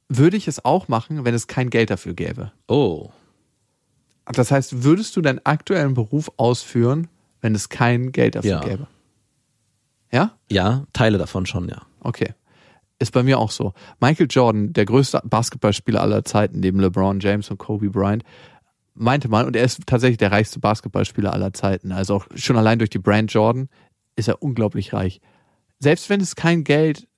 würde ich es auch machen, wenn es kein Geld dafür gäbe. Oh, Das heißt, würdest du deinen aktuellen Beruf ausführen, wenn es kein Geld dafür Ja. gäbe? Ja? ja, Teile davon schon, ja. Okay. Ist bei mir auch so. Michael Jordan, der größte Basketballspieler aller Zeiten, neben LeBron James und Kobe Bryant, meinte mal, und er ist tatsächlich der reichste Basketballspieler aller Zeiten, also auch schon allein durch die Brand Jordan ist er unglaublich reich. Selbst wenn es kein Geld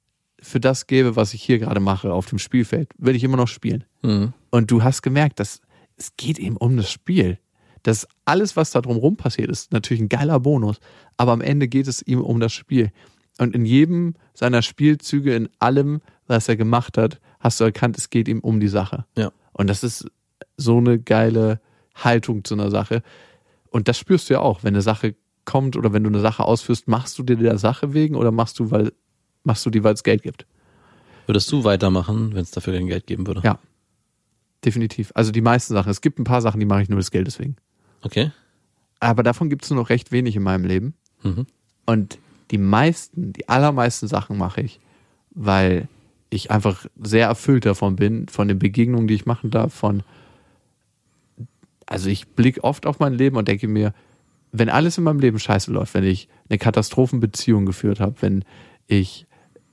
für das gäbe, was ich hier gerade mache auf dem Spielfeld, würde ich immer noch spielen. Mhm. Und du hast gemerkt, dass es geht eben um das Spiel. Das alles, was da drumherum passiert, ist natürlich ein geiler Bonus. Aber am Ende geht es ihm um das Spiel. Und in jedem seiner Spielzüge, in allem, was er gemacht hat, hast du erkannt, es geht ihm um die Sache. Ja. Und das ist so eine geile Haltung zu einer Sache. Und das spürst du ja auch, wenn eine Sache kommt oder wenn du eine Sache ausführst, machst du dir der Sache wegen oder machst du, weil, machst du die, weil es Geld gibt? Würdest du weitermachen, wenn es dafür kein Geld geben würde? Ja. Definitiv. Also die meisten Sachen. Es gibt ein paar Sachen, die mache ich nur des Geldes wegen. Okay. Aber davon gibt es nur noch recht wenig in meinem Leben. Mhm. Und die meisten, die allermeisten Sachen mache ich, weil ich einfach sehr erfüllt davon bin, von den Begegnungen, die ich machen darf, von also ich blicke oft auf mein Leben und denke mir, wenn alles in meinem Leben scheiße läuft, wenn ich eine Katastrophenbeziehung geführt habe, wenn ich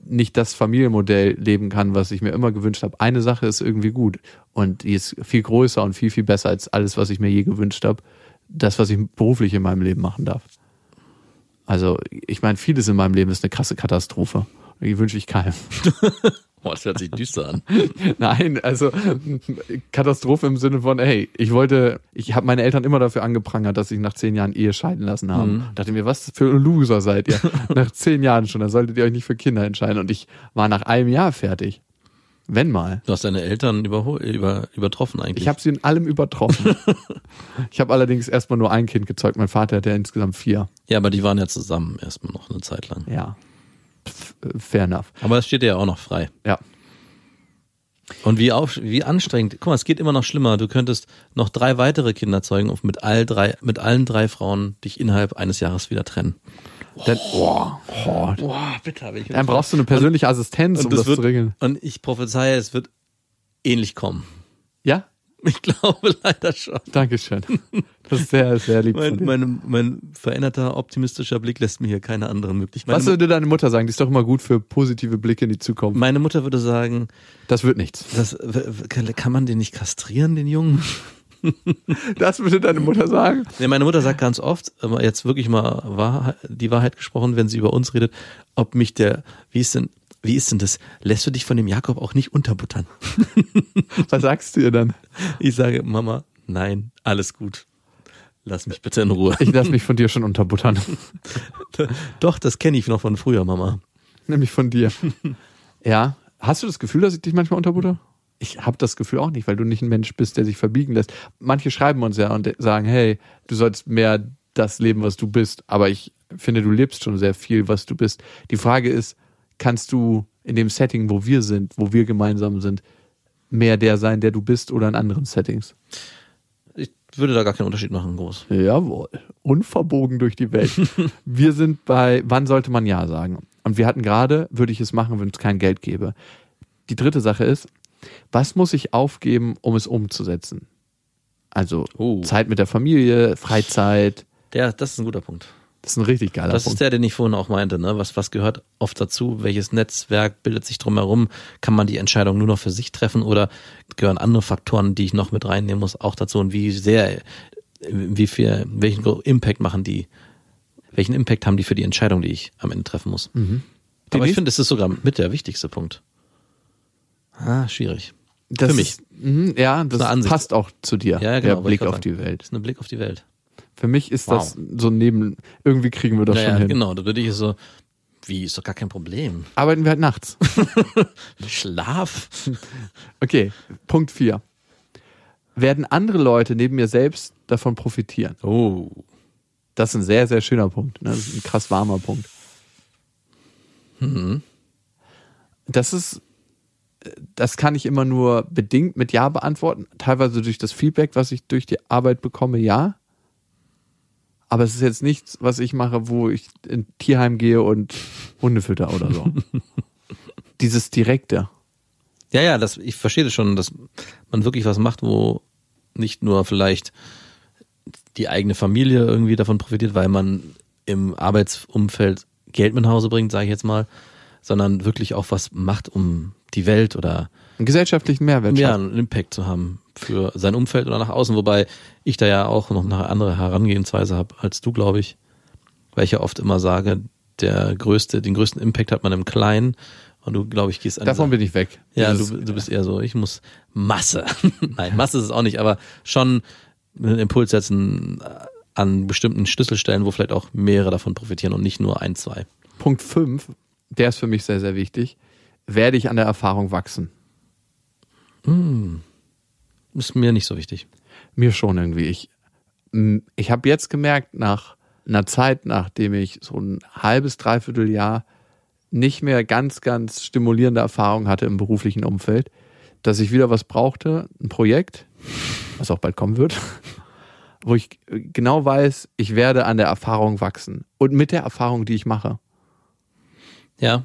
nicht das Familienmodell leben kann, was ich mir immer gewünscht habe. Eine Sache ist irgendwie gut und die ist viel größer und viel, viel besser als alles, was ich mir je gewünscht habe. das, was ich beruflich in meinem Leben machen darf. Also, ich meine, vieles in meinem Leben ist eine krasse Katastrophe. Die wünsche ich keinem. Boah, das hört sich düster an. Nein, also Katastrophe im Sinne von, hey, ich wollte, ich habe meine Eltern immer dafür angeprangert, dass sie nach zehn Jahren Ehe scheiden lassen haben. Mhm. Dachte mir, was für Loser seid ihr? nach zehn Jahren schon, dann solltet ihr euch nicht für Kinder entscheiden. Und ich war nach einem Jahr fertig. Wenn mal. Du hast deine Eltern überhol über, übertroffen eigentlich. Ich habe sie in allem übertroffen. ich habe allerdings erstmal nur ein Kind gezeugt. Mein Vater hatte insgesamt vier. ja, aber die waren ja zusammen erstmal noch eine Zeit lang. Ja. Fair enough. Aber es steht dir ja auch noch frei. Ja. Und wie, auf, wie anstrengend. Guck mal, es geht immer noch schlimmer. Du könntest noch drei weitere Kinder zeugen und mit, all drei, mit allen drei Frauen dich innerhalb eines Jahres wieder trennen. Dann, oh, oh, Boah, bitte habe ich. dann brauchst du eine persönliche Assistenz, um das wird, zu regeln. Und ich prophezeie, es wird ähnlich kommen. Ich glaube leider schon. Dankeschön. Das ist sehr, sehr lieb Mein, mein, mein veränderter, optimistischer Blick lässt mir hier keine andere Möglichkeit. Was würde deine Mutter sagen? Die ist doch immer gut für positive Blicke in die Zukunft. meine Mutter würde sagen, Das wird nichts. das, kann man den nicht kastrieren, den Jungen? Das würde deine Mutter sagen. Ja, meine Mutter sagt ganz oft, aber jetzt wirklich mal Wahrheit, die Wahrheit gesprochen, wenn sie über uns redet, ob mich der, wie ist denn, wie ist denn das? Lässt du dich von dem Jakob auch nicht unterbuttern? Was sagst du ihr dann? Ich sage, Mama, nein, alles gut. Lass mich bitte in Ruhe. Ich lasse mich von dir schon unterbuttern. Doch, das kenne ich noch von früher, Mama. Nämlich von dir. Ja. Hast du das Gefühl, dass ich dich manchmal unterbutter? Ich habe das Gefühl auch nicht, weil du nicht ein Mensch bist, der sich verbiegen lässt. Manche schreiben uns ja und sagen, hey, du sollst mehr das leben, was du bist. Aber ich finde, du lebst schon sehr viel, was du bist. Die Frage ist, kannst du in dem Setting, wo wir sind, wo wir gemeinsam sind, mehr der sein, der du bist oder in anderen Settings? Ich würde da gar keinen Unterschied machen, groß. Jawohl. Unverbogen durch die Welt. wir sind bei, wann sollte man Ja sagen? Und wir hatten gerade, würde ich es machen, wenn es kein Geld gäbe. Die dritte Sache ist, was muss ich aufgeben, um es umzusetzen? Also Oh. Zeit mit der Familie, Freizeit. Der, das ist ein guter Punkt. Das ist ein richtig geiler Das Punkt. ist der, den ich vorhin auch meinte, ne? Was, was gehört oft dazu? Welches Netzwerk bildet sich drumherum? Kann man die Entscheidung nur noch für sich treffen oder gehören andere Faktoren, die ich noch mit reinnehmen muss, auch dazu? Und wie sehr, wie viel, welchen Impact machen die, welchen Impact haben die für die Entscheidung, die ich am Ende treffen muss? Aber ich finde, es ist sogar mit der wichtigste Punkt. Ah, schwierig. das für mich. Ist, mhm, ja, das passt auch zu dir. Ja, genau. der Blick auf sagen. die Das Welt. ist ein Blick auf die Welt. Für mich ist Wow. das so ein neben, irgendwie kriegen wir das Ja, schon ja, hin. genau. Da würde ich so, wie, ist doch gar kein Problem. Arbeiten wir halt nachts. Schlaf? Okay, Punkt 4. Werden andere Leute neben mir selbst davon profitieren? Oh. Das ist ein sehr, sehr schöner Punkt. Ne? Das ist ein krass warmer Punkt. Mhm. Das ist, das kann ich immer nur bedingt mit Ja beantworten. Teilweise durch das Feedback, was ich durch die Arbeit bekomme, ja. Aber es ist jetzt nichts, was ich mache, wo ich in Tierheim gehe und Hunde fütter oder so. Dieses Direkte. Ja, ja, das, ich verstehe das schon, dass man wirklich was macht, wo nicht nur vielleicht die eigene Familie irgendwie davon profitiert, weil man im Arbeitsumfeld Geld mit nach Hause bringt, sage ich jetzt mal, sondern wirklich auch was macht, um die Welt oder Einen gesellschaftlichen Mehrwert ja, einen Impact zu haben für sein Umfeld oder nach außen, wobei ich da ja auch noch eine andere Herangehensweise habe als du, glaube ich, weil ich ja oft immer sage, der größte, den größten Impact hat man im Kleinen und du, glaube ich, gehst an Davon bin ich weg. ja, Dieses- du, du bist eher so, ich muss Masse. Nein, Masse ist es auch nicht, aber schon einen Impuls setzen an bestimmten Schlüsselstellen, wo vielleicht auch mehrere davon profitieren und nicht nur ein, zwei. Punkt 5, der ist für mich sehr, sehr wichtig. Werde ich an der Erfahrung wachsen? Ist mir nicht so wichtig. Mir schon irgendwie. Ich, ich habe jetzt gemerkt, nach einer Zeit, nachdem ich so ein halbes, dreiviertel Jahr nicht mehr ganz, ganz stimulierende Erfahrungen hatte im beruflichen Umfeld, dass ich wieder was brauchte, ein Projekt, was auch bald kommen wird, wo ich genau weiß, ich werde an der Erfahrung wachsen. Und mit der Erfahrung, die ich mache. Ja,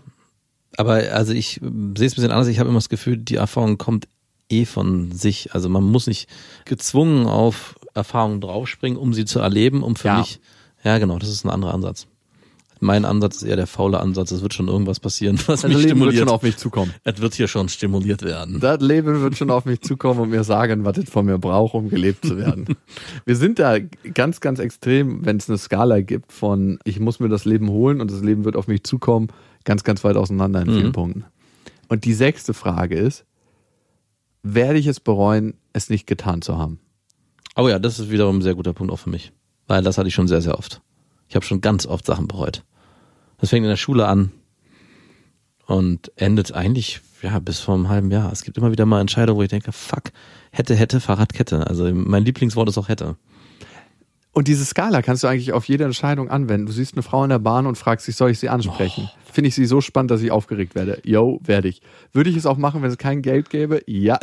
aber also ich sehe es ein bisschen anders. Ich habe immer das Gefühl, die Erfahrung kommt eh von sich. Also man muss nicht gezwungen auf Erfahrungen draufspringen, um sie zu erleben, um für Ja. mich. Ja, genau, das ist ein anderer Ansatz. Mein Ansatz ist eher der faule Ansatz. Es wird schon irgendwas passieren, was Das mich Leben wird stimuliert. schon auf mich zukommen. es wird hier schon stimuliert werden. Das Leben wird schon auf mich zukommen und mir sagen, was es von mir braucht, um gelebt zu werden. Wir sind da ganz, ganz extrem, wenn es eine Skala gibt von ich muss mir das Leben holen und das Leben wird auf mich zukommen, ganz, ganz weit auseinander in vielen Mhm. Punkten. Und die sechste Frage ist, werde ich es bereuen, es nicht getan zu haben? Aber ja, das ist wiederum ein sehr guter Punkt auch für mich. Weil das hatte ich schon sehr, sehr oft. Ich habe schon ganz oft Sachen bereut. Das fängt in der Schule an und endet eigentlich, ja, bis vor einem halben Jahr. Es gibt immer wieder mal Entscheidungen, wo ich denke, fuck, hätte, hätte, Fahrradkette. Also mein Lieblingswort ist auch hätte. Und diese Skala kannst du eigentlich auf jede Entscheidung anwenden. Du siehst eine Frau in der Bahn und fragst dich, soll ich sie ansprechen? Finde ich sie so spannend, dass ich aufgeregt werde? Yo, werde ich. Würde ich es auch machen, wenn es kein Geld gäbe? Ja.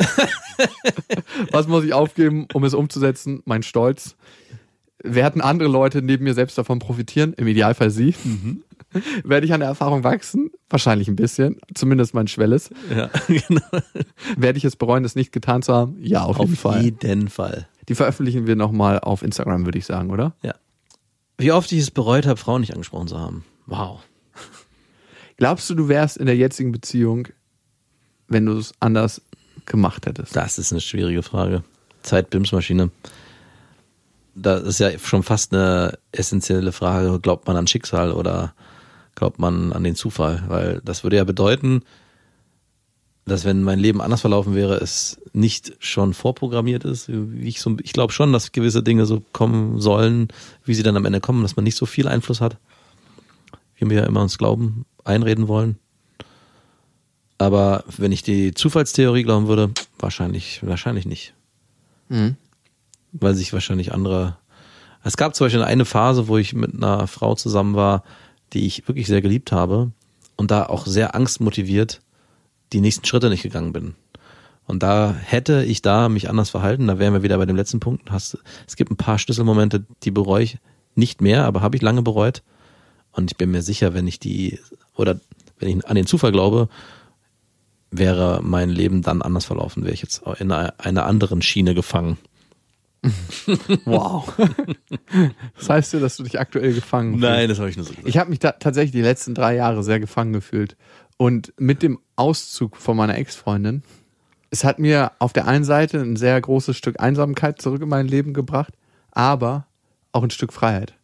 Was muss ich aufgeben, um es umzusetzen? Mein Stolz. Werden andere Leute neben mir selbst davon profitieren? Im Idealfall sie. Werde ich an der Erfahrung wachsen? Wahrscheinlich ein bisschen. Zumindest mein Schwelles. Ja, genau. Werde ich es bereuen, es nicht getan zu haben? Ja, auf, jeden Auf Fall. jeden Fall. Die veröffentlichen wir nochmal auf Instagram, würde ich sagen, oder? Ja. Wie oft ich es bereut habe, Frauen nicht angesprochen zu haben. Wow. Glaubst du, du wärst in der jetzigen Beziehung, wenn du es anders gemacht hättest? Das ist eine schwierige Frage. Zeitbimsmaschine. Das ist ja schon fast eine essentielle Frage. Glaubt man an Schicksal oder glaubt man an den Zufall? Weil das würde ja bedeuten, dass wenn mein Leben anders verlaufen wäre, es nicht schon vorprogrammiert ist. Wie ich so, ich glaube schon, dass gewisse Dinge so kommen sollen, wie sie dann am Ende kommen, dass man nicht so viel Einfluss hat, wie wir ja immer uns glauben, einreden wollen. Aber wenn ich die Zufallstheorie glauben würde, wahrscheinlich, wahrscheinlich nicht. Mhm. Weil sich wahrscheinlich andere. Es gab zum Beispiel eine Phase, wo ich mit einer Frau zusammen war, die ich wirklich sehr geliebt habe und da auch sehr angstmotiviert die nächsten Schritte nicht gegangen bin. Und da hätte ich da mich anders verhalten, da wären wir wieder bei dem letzten Punkt. Hast, es gibt ein paar Schlüsselmomente, die bereue ich nicht mehr, aber habe ich lange bereut. Und ich bin mir sicher, wenn ich die, oder wenn ich an den Zufall glaube, wäre mein Leben dann anders verlaufen, wäre ich jetzt in einer, anderen Schiene gefangen. Wow. das heißt ja, dass du dich aktuell gefangen Nein, das habe ich nur so gesagt. Ich habe mich tatsächlich die letzten drei Jahre sehr gefangen gefühlt. Und mit dem Auszug von meiner Ex-Freundin, es hat mir auf der einen Seite ein sehr großes Stück Einsamkeit zurück in mein Leben gebracht, aber auch ein Stück Freiheit.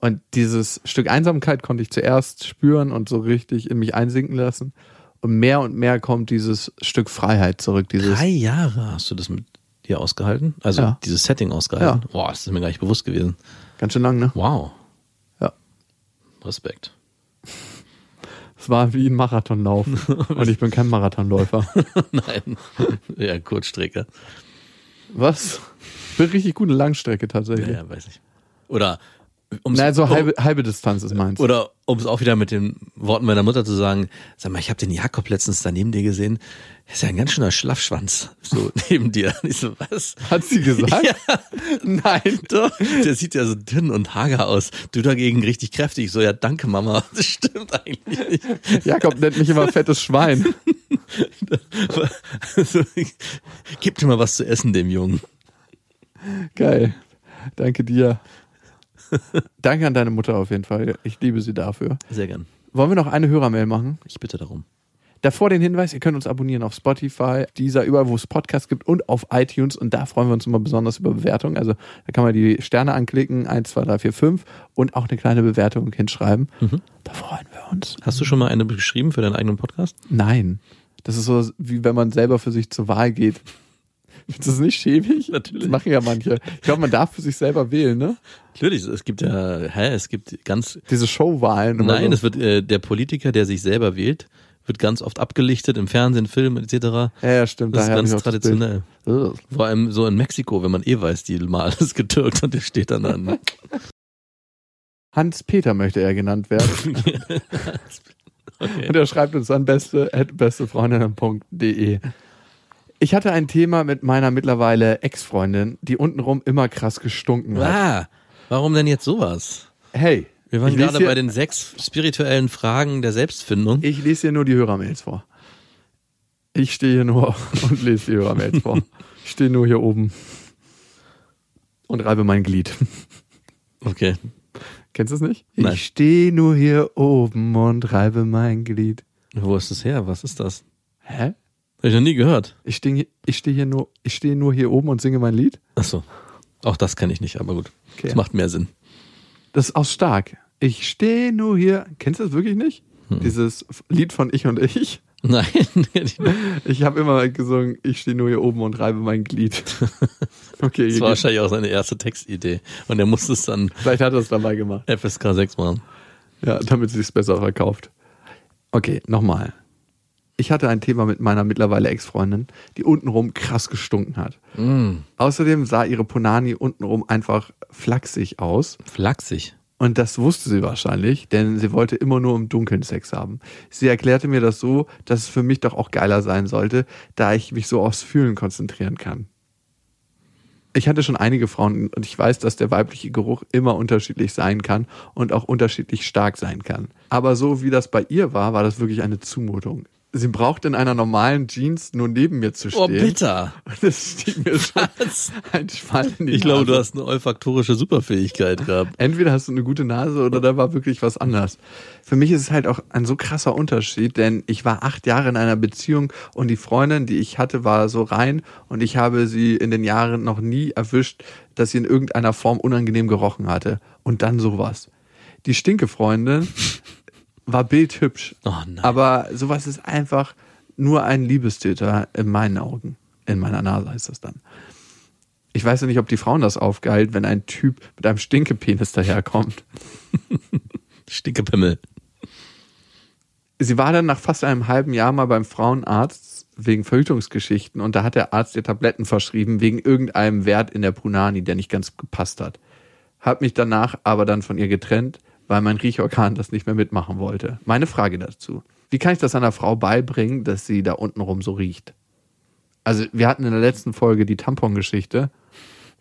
Und dieses Stück Einsamkeit konnte ich zuerst spüren und so richtig in mich einsinken lassen. Und mehr und mehr kommt dieses Stück Freiheit zurück. Dieses, Drei Jahre hast du das mit dir ausgehalten? Also Ja. dieses Setting ausgehalten? Ja. Boah, das ist mir gar nicht bewusst gewesen. ganz schön lang, ne? Wow. Ja. Respekt. Es war wie ein Marathonlauf. und ich bin kein Marathonläufer. Nein. Ja, Kurzstrecke. Was? Bin richtig gute Langstrecke tatsächlich. Ja, weiß ich. Oder um Na, so halbe, halbe Distanz ist meins. Oder um es auch wieder mit den Worten meiner Mutter zu sagen, sag mal, ich habe den Jakob letztens da neben dir gesehen. Er ist ja ein ganz schöner Schlaffschwanz, so neben dir. Und Ich so, was? Hat sie gesagt? Ja, Nein. doch. Der sieht ja so dünn und hager aus. Du dagegen richtig kräftig. Ich So, ja, danke, Mama. Das stimmt eigentlich nicht. Jakob nennt mich immer fettes Schwein. So, Gib dir mal was zu essen, dem Jungen. Geil. Danke dir. Danke an deine Mutter auf jeden Fall. Ich liebe sie dafür. Sehr gern. Wollen wir noch eine Hörermail machen? Ich bitte darum. Davor den Hinweis, ihr könnt uns abonnieren auf Spotify, dieser überall, wo es Podcasts gibt und auf iTunes. Und da freuen wir uns immer besonders über Bewertungen. Also da kann man die Sterne anklicken, 1, 2, 3, 4, 5 und auch eine kleine Bewertung hinschreiben. Da freuen wir uns. Hast du schon mal eine geschrieben für deinen eigenen Podcast? Nein. Das ist so, wie wenn man selber für sich zur Wahl geht. Ist das nicht schäbig? Natürlich. Das machen ja manche. Ich glaube, man darf für sich selber wählen, ne? Natürlich, es gibt ja, hä, es gibt ganz Diese Showwahlen. Nein, so. es wird äh, der Politiker, der sich selber wählt, wird ganz oft abgelichtet im Fernsehen, Film etc. Ja, ja, stimmt. Das ist ganz traditionell. Vor allem so in Mexiko, wenn man eh weiß, die mal alles getürkt und der steht dann an. Hans-Peter möchte er genannt werden. okay. Und er schreibt uns an beste, bestefreundinnen.de. Ich hatte ein Thema mit meiner mittlerweile Ex-Freundin, die untenrum immer krass gestunken hat. Ah, warum denn jetzt sowas? Hey, Wir waren gerade bei den sechs spirituellen Fragen der Selbstfindung. Ich lese hier nur die Hörermails vor. Ich stehe hier nur und lese die Hörermails vor. Ich stehe nur hier oben und reibe mein Glied. Okay. Kennst du es nicht? Nein. Ich stehe nur hier oben und reibe mein Glied. Wo ist das her? Was ist das? Hä? Hab ich noch nie gehört. Ich stehe ich stehe hier nur, ich stehe nur hier oben und singe mein Lied? Achso. Auch das kenne ich nicht, aber gut. Okay. Das macht mehr Sinn. Das ist aus Stark. Ich stehe nur hier. Kennst du das wirklich nicht? Dieses Lied von Ich und Ich? Nein. Ich habe immer gesungen, ich stehe nur hier oben und reibe mein Glied. Okay, Das war wahrscheinlich auch seine erste Textidee. Und er musste es dann vielleicht hat er es dabei gemacht. FSK 6 machen. Ja, damit sie es besser verkauft. Okay, nochmal. Ich hatte ein Thema mit meiner mittlerweile Ex-Freundin, die untenrum krass gestunken hat. Außerdem sah ihre Punani untenrum einfach flachsig aus. Flachsig. Und das wusste sie wahrscheinlich, denn sie wollte immer nur im Dunkeln Sex haben. Sie erklärte mir das so, dass es für mich doch auch geiler sein sollte, da ich mich so aufs Fühlen konzentrieren kann. Ich hatte schon einige Frauen und ich weiß, dass der weibliche Geruch immer unterschiedlich sein kann und auch unterschiedlich stark sein kann. Aber so wie das bei ihr war, war das wirklich eine Zumutung. Sie braucht in einer normalen Jeans nur neben mir zu stehen. Oh, bitter. Das stieg mir schon Was? ein Schwall in die Ich glaube, du hast eine olfaktorische Superfähigkeit gehabt. Entweder hast du eine gute Nase oder da war wirklich was anders. Für mich ist es halt auch ein so krasser Unterschied, denn ich war acht Jahre in einer Beziehung und die Freundin, die ich hatte, war so rein und ich habe sie in den Jahren noch nie erwischt, dass sie in irgendeiner Form unangenehm gerochen hatte. Und dann sowas. Die Stinkefreundin war bildhübsch. Oh. Aber sowas ist einfach nur ein Liebestöter in meinen Augen. In meiner Nase heißt das dann. Ich weiß ja nicht, ob die Frauen das aufgeilt, wenn ein Typ mit einem Stinkepenis daherkommt. Stinkepimmel. Sie war dann nach fast einem halben Jahr mal beim Frauenarzt wegen Verhütungsgeschichten und da hat der Arzt ihr Tabletten verschrieben wegen irgendeinem Wert in der Punani, der nicht ganz gepasst hat. Hab mich danach aber dann von ihr getrennt, weil mein Riechorgan das nicht mehr mitmachen wollte. Meine Frage dazu. Wie kann ich das einer Frau beibringen, dass sie da untenrum so riecht? Also, wir hatten in der letzten Folge die Tampongeschichte,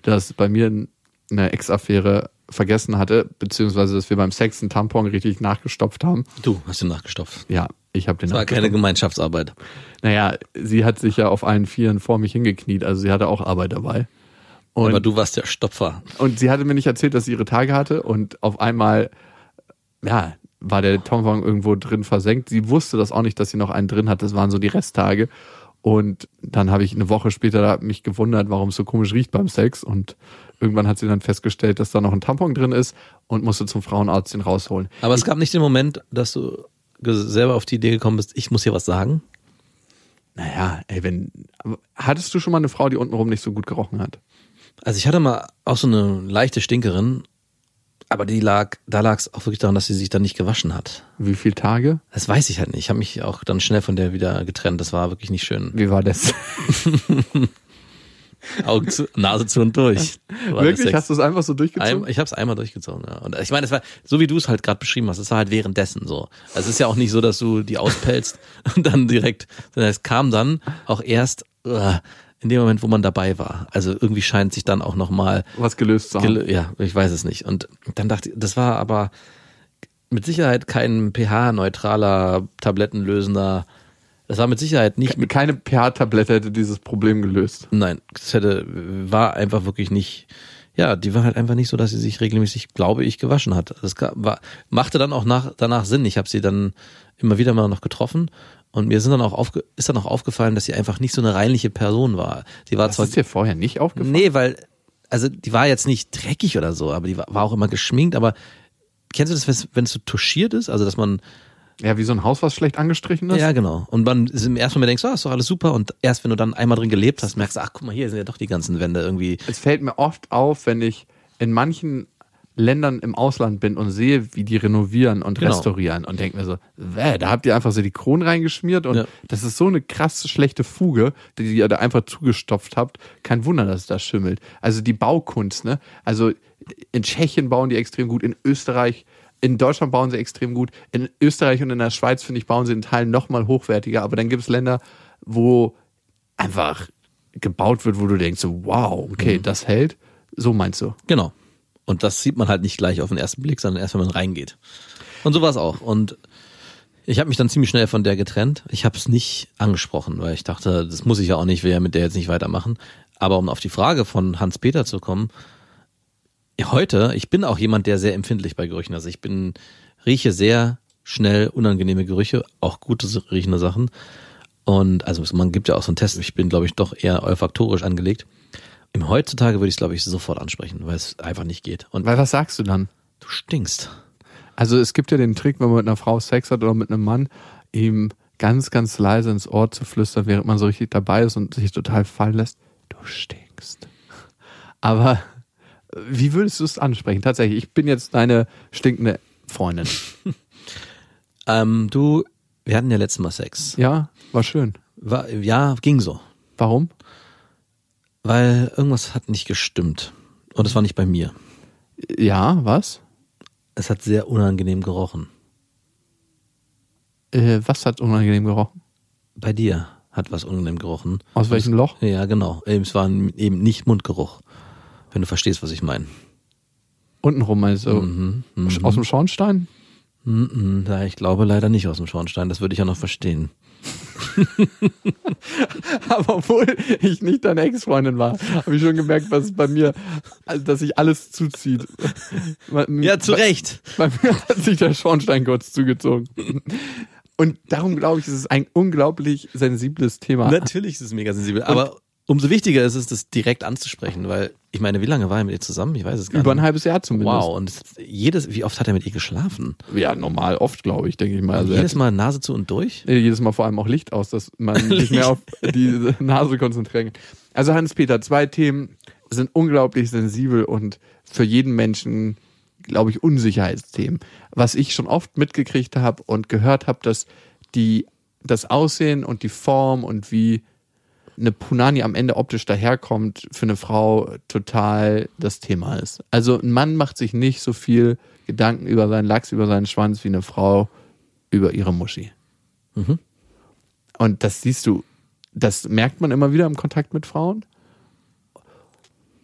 dass bei mir eine Ex-Affäre vergessen hatte, beziehungsweise dass wir beim Sex einen Tampon richtig nachgestopft haben. Du hast ihn nachgestopft. Ja, ich habe den Das war keine. Gemeinschaftsarbeit. Naja, sie hat sich ja auf allen Vieren vor mich hingekniet, also sie hatte auch Arbeit dabei. Und, Aber du warst der Stopfer. und sie hatte mir nicht erzählt, dass sie ihre Tage hatte und auf einmal, ja, war der Tampon irgendwo drin versenkt. Sie wusste das auch nicht, dass sie noch einen drin hat. Das waren so die Resttage. Und dann habe ich eine Woche später mich gewundert, warum es so komisch riecht beim Sex. Und irgendwann hat sie dann festgestellt, dass da noch ein Tampon drin ist und musste zum Frauenarzt den rausholen. Aber es gab nicht den Moment, dass du selber auf die Idee gekommen bist, ich muss hier was sagen. Naja, ey, wenn. Hattest du schon mal eine Frau, die untenrum nicht so gut gerochen hat? Also ich hatte mal auch so eine leichte Stinkerin, aber die lag, da lag es auch wirklich daran, dass sie sich dann nicht gewaschen hat. Wie viele Tage? Das weiß ich halt nicht. Ich habe mich auch dann schnell von der wieder getrennt. Das war wirklich nicht schön. Wie war das? Augen zu, Nase zu und durch. War Wirklich? Hast du es einfach so durchgezogen? Ein, ich habe es einmal durchgezogen, ja. Und ich meine, es war so wie du es halt gerade beschrieben hast, es war halt währenddessen so. Also es ist ja auch nicht so, dass du die auspellst und dann direkt, sondern es kam dann auch erst uh, in dem Moment, wo man dabei war. Also irgendwie scheint sich dann auch nochmal was gelöst zu haben. Gel- Ja, ich weiß es nicht. Und dann dachte ich, das war aber mit Sicherheit kein pH-neutraler, tablettenlösender. Das war mit Sicherheit nicht mit. Keine pH-Tablette hätte dieses Problem gelöst. Nein, das hätte, war einfach wirklich nicht. Ja, die war halt einfach nicht so, dass sie sich regelmäßig, glaube ich, gewaschen hat. Das war, machte dann auch nach, danach Sinn. Ich habe sie dann immer wieder mal noch getroffen und mir sind dann auch aufge, ist dann auch aufgefallen, dass sie einfach nicht so eine reinliche Person war. Die war Das zwar ist dir vorher nicht aufgefallen? Nee, weil, also die war jetzt nicht dreckig oder so, aber die war, war auch immer geschminkt, aber kennst du das, wenn es so touchiert ist? Also, dass man, Ja, wie so ein Haus, was schlecht angestrichen ist? ja genau, und man ist im ersten Moment denkst, oh, ist doch alles super und erst wenn du dann einmal drin gelebt hast, merkst du, ach guck mal, hier sind ja doch die ganzen Wände irgendwie. Es fällt mir oft auf, wenn ich in manchen Ländern im Ausland bin und sehe, wie die renovieren und Genau. restaurieren und denke mir so, wäh, da habt ihr einfach Silikon reingeschmiert und Ja. das ist so eine krass schlechte Fuge, die ihr da einfach zugestopft habt. Kein Wunder, dass es da schimmelt. Also die Baukunst, ne? Also in Tschechien bauen die extrem gut, in Österreich, in Deutschland bauen sie extrem gut, in Österreich und in der Schweiz, finde ich, bauen sie in Teilen noch mal hochwertiger, aber dann gibt es Länder, wo einfach gebaut wird, wo du denkst, so, wow, okay, das hält. So meinst du? Genau. Und das sieht man halt nicht gleich auf den ersten Blick, sondern erst, wenn man reingeht. Und so war es auch. Und ich habe mich dann ziemlich schnell von der getrennt. Ich habe es nicht angesprochen, weil ich dachte, das muss ich ja auch nicht, will ja mit der jetzt nicht weitermachen. Aber um auf die Frage von Hans-Peter zu kommen, heute, ich bin auch jemand, der sehr empfindlich bei Gerüchen. Also ich bin, rieche sehr schnell unangenehme Gerüche, auch gute riechende Sachen. Und also man gibt ja auch so einen Test. Ich bin, glaube ich, doch eher olfaktorisch angelegt. Im heutzutage würde ich es, glaube ich, sofort ansprechen, weil es einfach nicht geht. Und Weil was sagst du dann? du stinkst. Also es gibt ja den Trick, wenn man mit einer Frau Sex hat oder mit einem Mann, ihm ganz, ganz leise ins Ohr zu flüstern, während man so richtig dabei ist und sich total fallen lässt. Du stinkst. Aber wie würdest du es ansprechen? Tatsächlich, ich bin jetzt deine stinkende Freundin. Ähm, du, wir hatten ja letztes Mal Sex. Ja, war schön. War, ja, ging so. Warum? Weil irgendwas hat nicht gestimmt. Und es war nicht bei mir. Ja, was? Es hat sehr unangenehm gerochen. Äh, was hat unangenehm gerochen? Bei dir hat was unangenehm gerochen. Aus welchem Loch? Ja, genau. Es war eben nicht Mundgeruch. Wenn du verstehst, was ich meine. Untenrum meinst du? Mhm, mhm. Aus dem Schornstein? Mhm, ja, ich glaube leider nicht aus dem Schornstein. Das würde ich ja noch verstehen. Aber obwohl ich nicht deine Ex-Freundin war, habe ich schon gemerkt, was bei mir, also, dass sich alles zuzieht. Ja, zu Recht. Bei mir hat sich der Schornstein kurz zugezogen. Und darum glaube ich, ist es ein unglaublich sensibles Thema. Natürlich ist es mega sensibel. Aber umso wichtiger ist es, das direkt anzusprechen, weil ich meine, wie lange war er mit ihr zusammen? Ich weiß es gar Über ein nicht. halbes Jahr zumindest. Wow, und es- jedes, wie oft hat er mit ihr geschlafen? Ja, normal, oft, glaube ich, denke ich mal. Also jedes Mal Nase zu und durch? Jedes Mal vor allem auch Licht aus, dass man sich mehr auf die Nase konzentrieren kann. Also Hans-Peter, zwei Themen sind unglaublich sensibel und für jeden Menschen, glaube ich, Unsicherheitsthemen. Was ich schon oft mitgekriegt habe und gehört habe, dass die, das Aussehen und die Form und wie eine Punani am Ende optisch daherkommt, für eine Frau total das Thema ist. Also ein Mann macht sich nicht so viel Gedanken über seinen Lachs, über seinen Schwanz wie eine Frau über ihre Muschi. Und das siehst du, das merkt man immer wieder im Kontakt mit Frauen.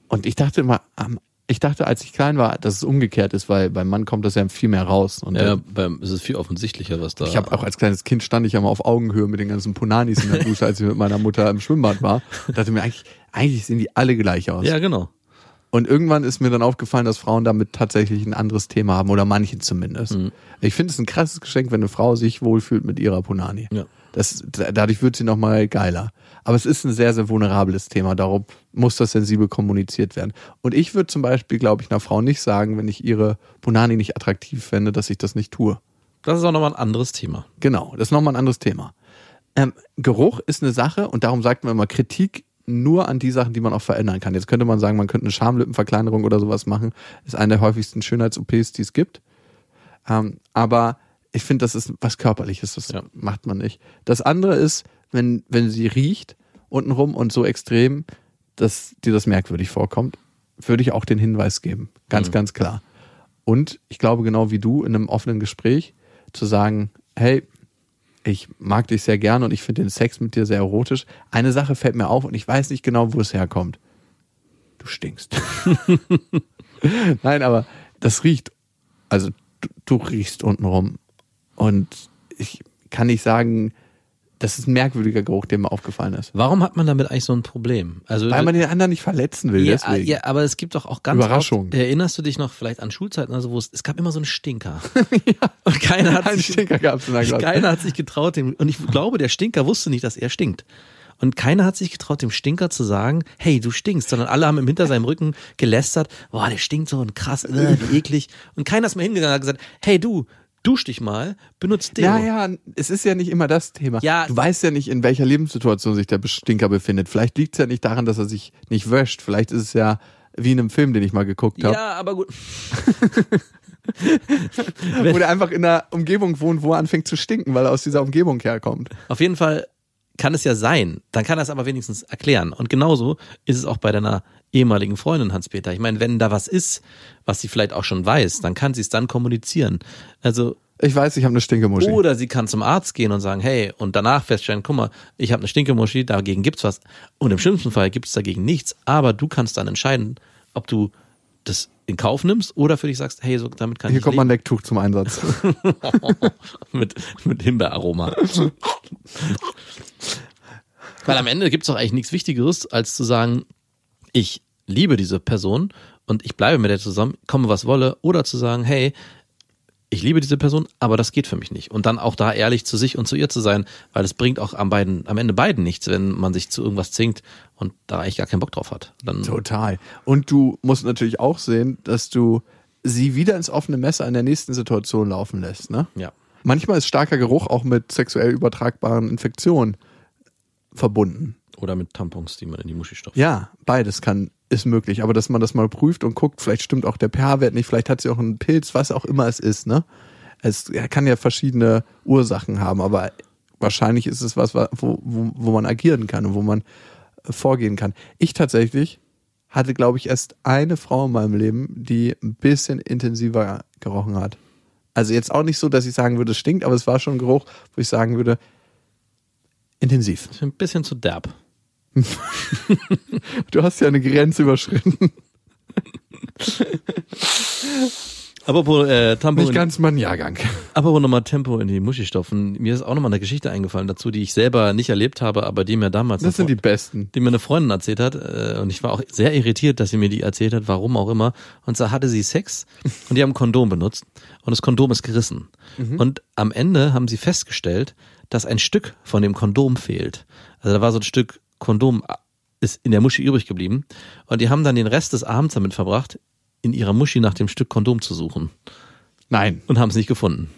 Und ich dachte immer, am- ich dachte, als ich klein war, dass es umgekehrt ist, weil beim Mann kommt das ja viel mehr raus. Und Ja, beim, es ist viel offensichtlicher, was da. ich habe auch als kleines Kind stand ich ja mal auf Augenhöhe mit den ganzen Punanis in der Dusche, als ich mit meiner Mutter im Schwimmbad war. Und dachte mir, eigentlich, eigentlich sehen die alle gleich aus. Ja, genau. Und irgendwann ist mir dann aufgefallen, dass Frauen damit tatsächlich ein anderes Thema haben, oder manche zumindest. Mhm. Ich finde es ein krasses Geschenk, wenn eine Frau sich wohlfühlt mit ihrer Punani. Ja. Das, dadurch wird sie nochmal geiler. Aber es ist ein sehr, sehr vulnerables Thema, darum muss das sensibel kommuniziert werden. Und ich würde zum Beispiel, glaube ich, einer Frau nicht sagen, wenn ich ihre Punani nicht attraktiv fände, dass ich das nicht tue. Das ist auch nochmal ein anderes Thema. Genau, das ist nochmal ein anderes Thema. Ähm, Geruch ist eine Sache und darum sagt man immer Kritik nur an die Sachen, die man auch verändern kann. Jetzt könnte man sagen, man könnte eine Schamlippenverkleinerung oder sowas machen. Ist eine der häufigsten Schönheits-OPs, die es gibt. Ähm, aber ich finde, das ist was Körperliches, das Ja. macht man nicht. Das andere ist, wenn, wenn sie riecht untenrum und so extrem, dass dir das merkwürdig vorkommt, würde ich auch den Hinweis geben. Ganz, ganz klar. Und ich glaube, genau wie du in einem offenen Gespräch zu sagen, hey, ich mag dich sehr gern und ich finde den Sex mit dir sehr erotisch. Eine Sache fällt mir auf und ich weiß nicht genau, wo es herkommt. Du stinkst. Nein, aber das riecht, also du, du riechst untenrum und ich kann nicht sagen, das ist ein merkwürdiger Geruch, der mir aufgefallen ist. Warum hat man damit eigentlich so ein Problem? Also Weil man den anderen nicht verletzen will, ja, deswegen. ja, aber es gibt doch auch ganz Überraschung. Oft, erinnerst du dich noch vielleicht an Schulzeiten, also wo es, es gab immer so einen Stinker. Und keiner hat sich, Stinker gab's in der Klasse. keiner hat sich getraut, dem, und ich glaube, der Stinker wusste nicht, dass er stinkt. Und keiner hat sich getraut, dem Stinker zu sagen, hey, du stinkst, sondern alle haben ihm hinter seinem Rücken gelästert, boah, der stinkt so und krass, äh, wie eklig. Und keiner ist mal hingegangen und hat gesagt, hey, du, dusch dich mal, benutzt Deo. Ja, ja, es ist ja nicht immer das Thema. Ja. Du weißt ja nicht, in welcher Lebenssituation sich der Stinker befindet. Vielleicht liegt es ja nicht daran, dass er sich nicht wäscht. Vielleicht ist es ja wie in einem Film, den ich mal geguckt habe. Ja, aber gut. Wo der einfach in einer Umgebung wohnt, wo er anfängt zu stinken, weil er aus dieser Umgebung herkommt. Auf jeden Fall kann es ja sein. Dann kann er es aber wenigstens erklären. Und genauso ist es auch bei deiner ehemaligen Freundin Hans-Peter. Ich meine, wenn da was ist, was sie vielleicht auch schon weiß, dann kann sie es dann kommunizieren. Also, Ich weiß, ich habe eine Stinkemuschi. oder sie kann zum Arzt gehen und sagen, hey, und danach feststellen, guck mal, ich habe eine Stinkemuschi, dagegen gibt's was. Und im schlimmsten Fall gibt's dagegen nichts. Aber du kannst dann entscheiden, ob du das in Kauf nimmst oder für dich sagst, hey, so damit kann Hier ich kommt mein. Lecktuch zum Einsatz. mit, mit Himbeeraroma. Weil am Ende gibt's doch eigentlich nichts Wichtigeres, als zu sagen, ich liebe diese Person und ich bleibe mit der zusammen, komme was wolle, oder zu sagen, hey, ich liebe diese Person, aber das geht für mich nicht. Und dann auch da ehrlich zu sich und zu ihr zu sein, weil es bringt auch am beiden, am Ende beiden nichts, wenn man sich zu irgendwas zwingt und da eigentlich gar keinen Bock drauf hat. Dann Total. Und du musst natürlich auch sehen, dass du sie wieder ins offene Messer in der nächsten Situation laufen lässt, ne? ja. Manchmal ist starker Geruch auch mit sexuell übertragbaren Infektionen verbunden. Oder mit Tampons, die man in die Muschi stopft. Ja, beides kann, ist möglich. Aber dass man das mal prüft und guckt, vielleicht stimmt auch der pH-Wert nicht, vielleicht hat sie auch einen Pilz, was auch immer es ist, ne? Es kann ja verschiedene Ursachen haben, aber wahrscheinlich ist es was, wo, wo, wo man agieren kann und wo man äh, vorgehen kann. Ich tatsächlich hatte, glaube ich, erst eine Frau in meinem Leben, die ein bisschen intensiver gerochen hat. Also jetzt auch nicht so, dass ich sagen würde, es stinkt, aber es war schon ein Geruch, wo ich sagen würde, intensiv. Ein bisschen zu derb. Du hast ja eine Grenze überschritten. Apropos äh, Tampon, Nicht ganz mein Jahrgang. apropos nochmal Tempo in die Muschi stopfen. Mir ist auch nochmal eine Geschichte eingefallen dazu, die ich selber nicht erlebt habe, aber die mir damals Das sind die besten. die mir eine Freundin erzählt hat äh, und ich war auch sehr irritiert, dass sie mir die erzählt hat, warum auch immer. Und zwar hatte sie Sex und die haben ein Kondom benutzt und das Kondom ist gerissen. Und am Ende haben sie festgestellt, dass ein Stück von dem Kondom fehlt. Also da war so ein Stück Kondom äh, ist in der Muschi übrig geblieben. Und die haben dann den Rest des Abends damit verbracht, in ihrer Muschi nach dem Stück Kondom zu suchen. Nein, und haben es nicht gefunden.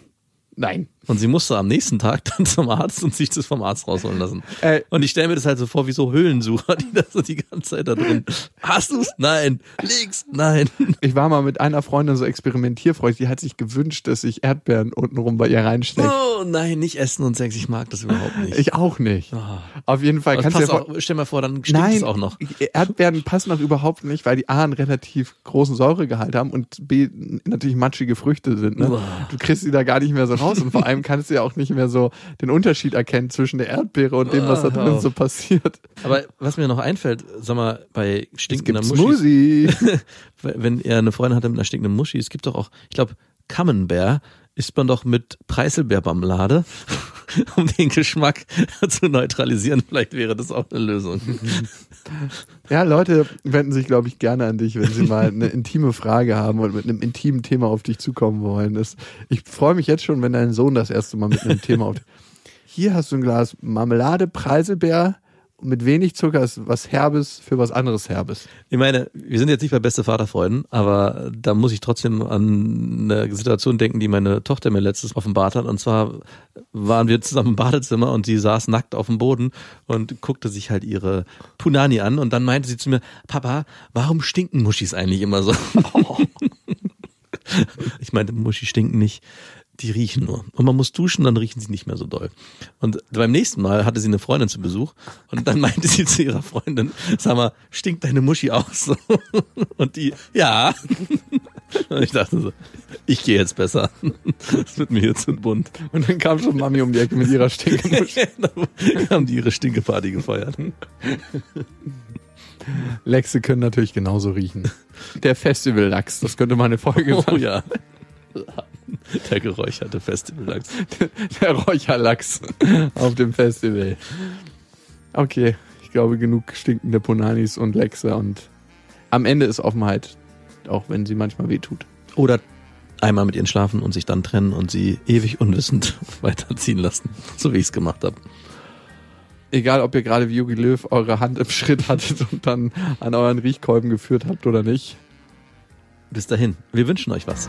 Nein. Und sie musste am nächsten Tag dann zum Arzt und sich das vom Arzt rausholen lassen. Äh, und ich stelle mir das halt so vor wie so Höhlensucher, die da so die ganze Zeit da drin. Hast du's? Nein. Links? Nein. Ich war mal mit einer Freundin so experimentierfreudig, die hat sich gewünscht, dass ich Erdbeeren untenrum bei ihr reinstecke. Oh nein, nicht essen und Sex. Ich mag das überhaupt nicht. Ich auch nicht. Ah. Auf jeden Fall kannst du dir vor auch, stell mal vor, dann stinkt Nein, es auch noch. Erdbeeren passen auch überhaupt nicht, weil die A einen relativ großen Säuregehalt haben und B natürlich matschige Früchte sind. Ne? Du kriegst sie da gar nicht mehr so raus und vor allem kannst du ja auch nicht mehr so den Unterschied erkennen zwischen der Erdbeere und dem, was da drin Uah. so passiert. Aber was mir noch einfällt, sag mal, bei stinkender Muschi, wenn er eine Freundin hatte mit einer stinkenden Muschi, es gibt doch auch, ich glaube, Camembert isst man doch mit Preiselbeermarmelade, um den Geschmack zu neutralisieren. Vielleicht wäre das auch eine Lösung. Ja, Leute wenden sich, glaube ich, gerne an dich, wenn sie mal eine intime Frage haben und mit einem intimen Thema auf dich zukommen wollen. Das, ich freue mich jetzt schon, wenn dein Sohn das erste Mal mit einem Thema auf Hier hast du ein Glas Marmelade, Preiselbeer mit wenig Zucker ist was Herbes für was anderes Herbes. Ich meine, wir sind jetzt nicht bei beste Vaterfreuden, aber da muss ich trotzdem an eine Situation denken, die meine Tochter mir letztes offenbart hat. Und zwar waren wir zusammen im Badezimmer und sie saß nackt auf dem Boden und guckte sich halt ihre Punani an und dann meinte sie zu mir, Papa, warum stinken Muschis eigentlich immer so? ich meinte, Muschi stinken nicht. Die riechen nur. Und man muss duschen, dann riechen sie nicht mehr so doll. Und beim nächsten Mal hatte sie eine Freundin zu Besuch und dann meinte sie zu ihrer Freundin, sag mal, stinkt deine Muschi aus? Und die, ja. Und ich dachte so, ich gehe jetzt besser. Das wird mir hier zu bunt. Und dann kam schon Mami um die Ecke mit ihrer Stinkemuschel. Dann haben die ihre Stinkeparty gefeiert. Lechse können natürlich genauso riechen. Der Festival-Lachs, das könnte mal eine Folge Oh sein. ja. Der geräucherte Festivallachs. Der Räucherlachs auf dem Festival. Okay, ich glaube genug stinkende Punanis und Lechse und am Ende ist Offenheit, auch wenn sie manchmal wehtut. Oder einmal mit ihnen schlafen und sich dann trennen und sie ewig unwissend weiterziehen lassen. So wie ich es gemacht habe. Egal, ob ihr gerade wie Jogi Löw eure Hand im Schritt hattet und dann an euren Riechkolben geführt habt oder nicht. Bis dahin, wir wünschen euch was.